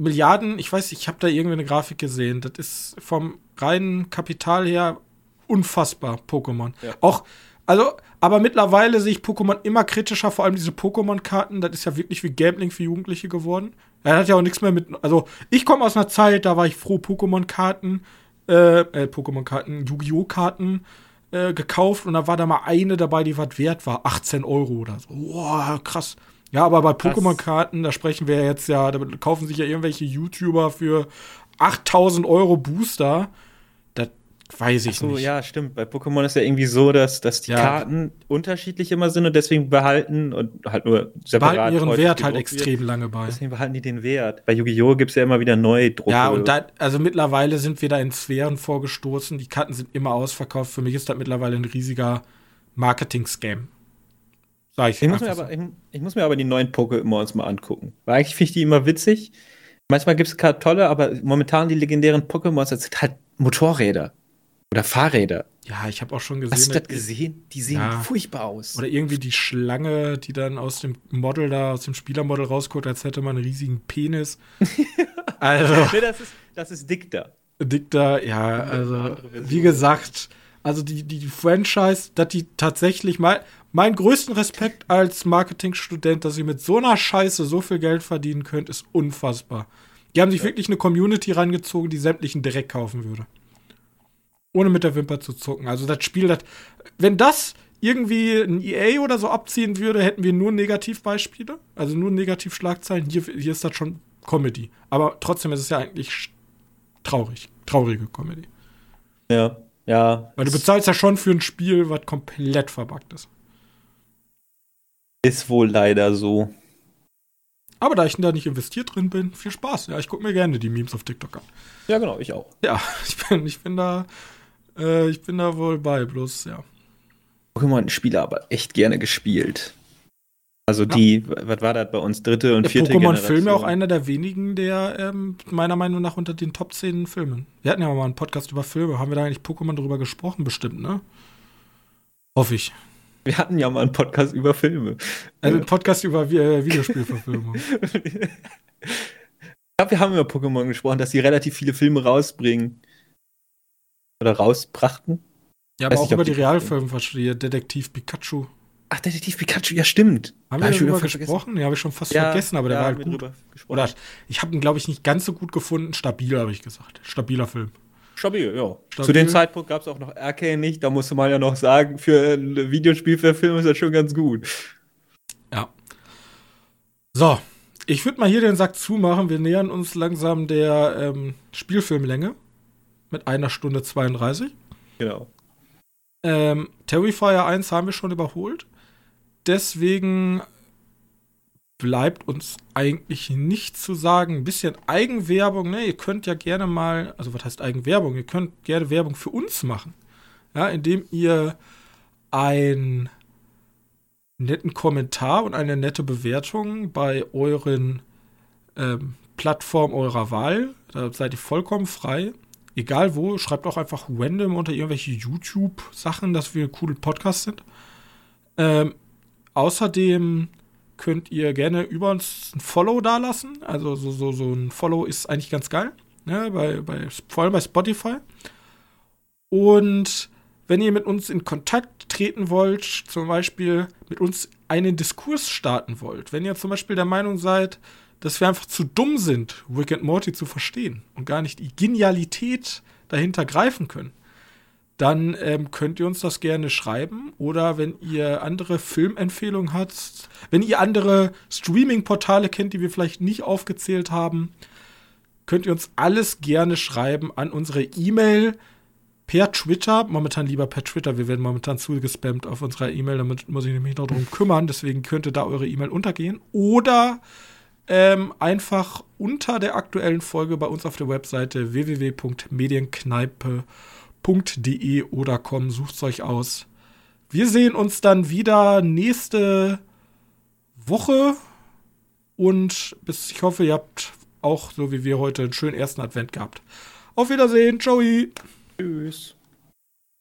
Milliarden, ich weiß, ich habe da irgendwie eine Grafik gesehen. Das ist vom reinen Kapital her unfassbar, Pokémon. Ja. Auch also, aber mittlerweile sehe ich Pokémon immer kritischer, vor allem diese Pokémon-Karten. Das ist ja wirklich wie Gambling für Jugendliche geworden. Er hat ja auch nichts mehr mit. Also, ich komme aus einer Zeit, da war ich froh, Pokémon-Karten, äh, äh Pokémon-Karten, Yu-Gi-Oh! Karten äh, gekauft und da war da mal eine dabei, die was wert war. 18 Euro oder so. Boah, krass. Ja, aber bei Pokémon-Karten, da sprechen wir jetzt ja, da kaufen sich ja irgendwelche YouTuber für 8000 Euro Booster. Weiß ich so, nicht. ja, stimmt. Bei Pokémon ist ja irgendwie so, dass, dass die ja. Karten unterschiedlich immer sind und deswegen behalten und halt nur separat. Behalten ihren Wert halt extrem wird. lange bei. Deswegen behalten die den Wert. Bei Yu-Gi-Oh! gibt es ja immer wieder neue Drucke. Ja, und da, also mittlerweile sind wir da in Sphären vorgestoßen. Die Karten sind immer ausverkauft. Für mich ist das mittlerweile ein riesiger Marketing-Scam. Ich, ich, muss mir aber, ich, ich, muss mir aber die neuen Pokémons mal angucken. Weil eigentlich finde ich die immer witzig. Manchmal gibt es tolle, aber momentan die legendären Pokémons, sind halt Motorräder. Oder Fahrräder. Ja, ich habe auch schon gesehen. Hast du das gesehen? Die sehen ja. furchtbar aus. Oder irgendwie die Schlange, die dann aus dem Model da, aus dem Spielermodel rausguckt, als hätte man einen riesigen Penis. also. nee, das ist, das ist Dicta. Dicta, ja, also, wie gesagt, also die, die, die Franchise, dass die tatsächlich mal, mein größten Respekt als Marketingstudent, dass ihr mit so einer Scheiße so viel Geld verdienen könnt, ist unfassbar. Die haben sich ja. wirklich eine Community rangezogen, die sämtlichen direkt kaufen würde ohne mit der Wimper zu zucken. Also das Spiel, das, wenn das irgendwie ein EA oder so abziehen würde, hätten wir nur Negativbeispiele, also nur Negativschlagzeilen. Hier, hier ist das schon Comedy. Aber trotzdem ist es ja eigentlich traurig. Traurige Comedy. Ja, ja. Weil du bezahlst ja schon für ein Spiel, was komplett verbuggt ist. Ist wohl leider so. Aber da ich da nicht investiert drin bin, viel Spaß. Ja, ich gucke mir gerne die Memes auf TikTok an. Ja, genau, ich auch. Ja, ich bin, ich bin da äh, ich bin da wohl bei, bloß, ja. Pokémon-Spiele aber echt gerne gespielt. Also die, ja. was war das bei uns, dritte und vierte Pokémon Film ja auch einer der wenigen, der ähm, meiner Meinung nach unter den Top 10 Filmen. Wir hatten ja mal einen Podcast über Filme. Haben wir da eigentlich Pokémon drüber gesprochen? Bestimmt, ne? Hoffe ich. Wir hatten ja mal einen Podcast über Filme. Also einen Podcast über äh, Videospielverfilmung. ich glaube, wir haben über Pokémon gesprochen, dass sie relativ viele Filme rausbringen oder rausbrachten. Ja, aber Weiß auch nicht, über die, die Realfilme verstehe. Detektiv Pikachu. Ach, Detektiv Pikachu, ja, stimmt. Haben da wir darüber gesprochen? Ja, habe ich schon fast ja, vergessen, aber der ja, war halt gut. Oder ich habe ihn, glaube ich, nicht ganz so gut gefunden. Stabil, habe ich gesagt. Stabiler Film. Stabil, ja. Stabil. Zu dem Zeitpunkt gab es auch noch Arcane nicht. Da musste man ja noch sagen, für ein Videospiel, für Film ist das schon ganz gut. Ja. So, ich würde mal hier den Sack zumachen. Wir nähern uns langsam der ähm, Spielfilmlänge mit einer Stunde 32. Genau. Ähm, Terrifier 1 haben wir schon überholt. Deswegen bleibt uns eigentlich nicht zu sagen. Ein bisschen Eigenwerbung, ne? Ihr könnt ja gerne mal, also was heißt Eigenwerbung? Ihr könnt gerne Werbung für uns machen. Ja, indem ihr einen netten Kommentar und eine nette Bewertung bei euren ähm, Plattformen eurer Wahl, da seid ihr vollkommen frei, egal wo, schreibt auch einfach random unter irgendwelche YouTube-Sachen, dass wir coole Podcasts sind. Ähm, außerdem könnt ihr gerne über uns ein Follow dalassen. Also so, so, so ein Follow ist eigentlich ganz geil. Ne? Bei, bei, vor allem bei Spotify. Und wenn ihr mit uns in Kontakt treten wollt, zum Beispiel mit uns einen Diskurs starten wollt, wenn ihr zum Beispiel der Meinung seid, dass wir einfach zu dumm sind, Rick and Morty zu verstehen und gar nicht die Genialität dahinter greifen können, dann ähm, könnt ihr uns das gerne schreiben. Oder wenn ihr andere Filmempfehlungen habt, wenn ihr andere Streaming-Portale kennt, die wir vielleicht nicht aufgezählt haben, könnt ihr uns alles gerne schreiben an unsere E-Mail per Twitter, momentan lieber per Twitter, wir werden momentan zugespammt auf unserer E-Mail, damit muss ich mich noch darum kümmern, deswegen könnte da eure E-Mail untergehen. Oder ähm, einfach unter der aktuellen Folge bei uns auf der Webseite www.medienkneipe.de oder komm, sucht's euch aus. Wir sehen uns dann wieder nächste Woche. Und bis, ich hoffe, ihr habt auch, so wie wir heute, einen schönen ersten Advent gehabt. Auf Wiedersehen. Ciao. Tschüss.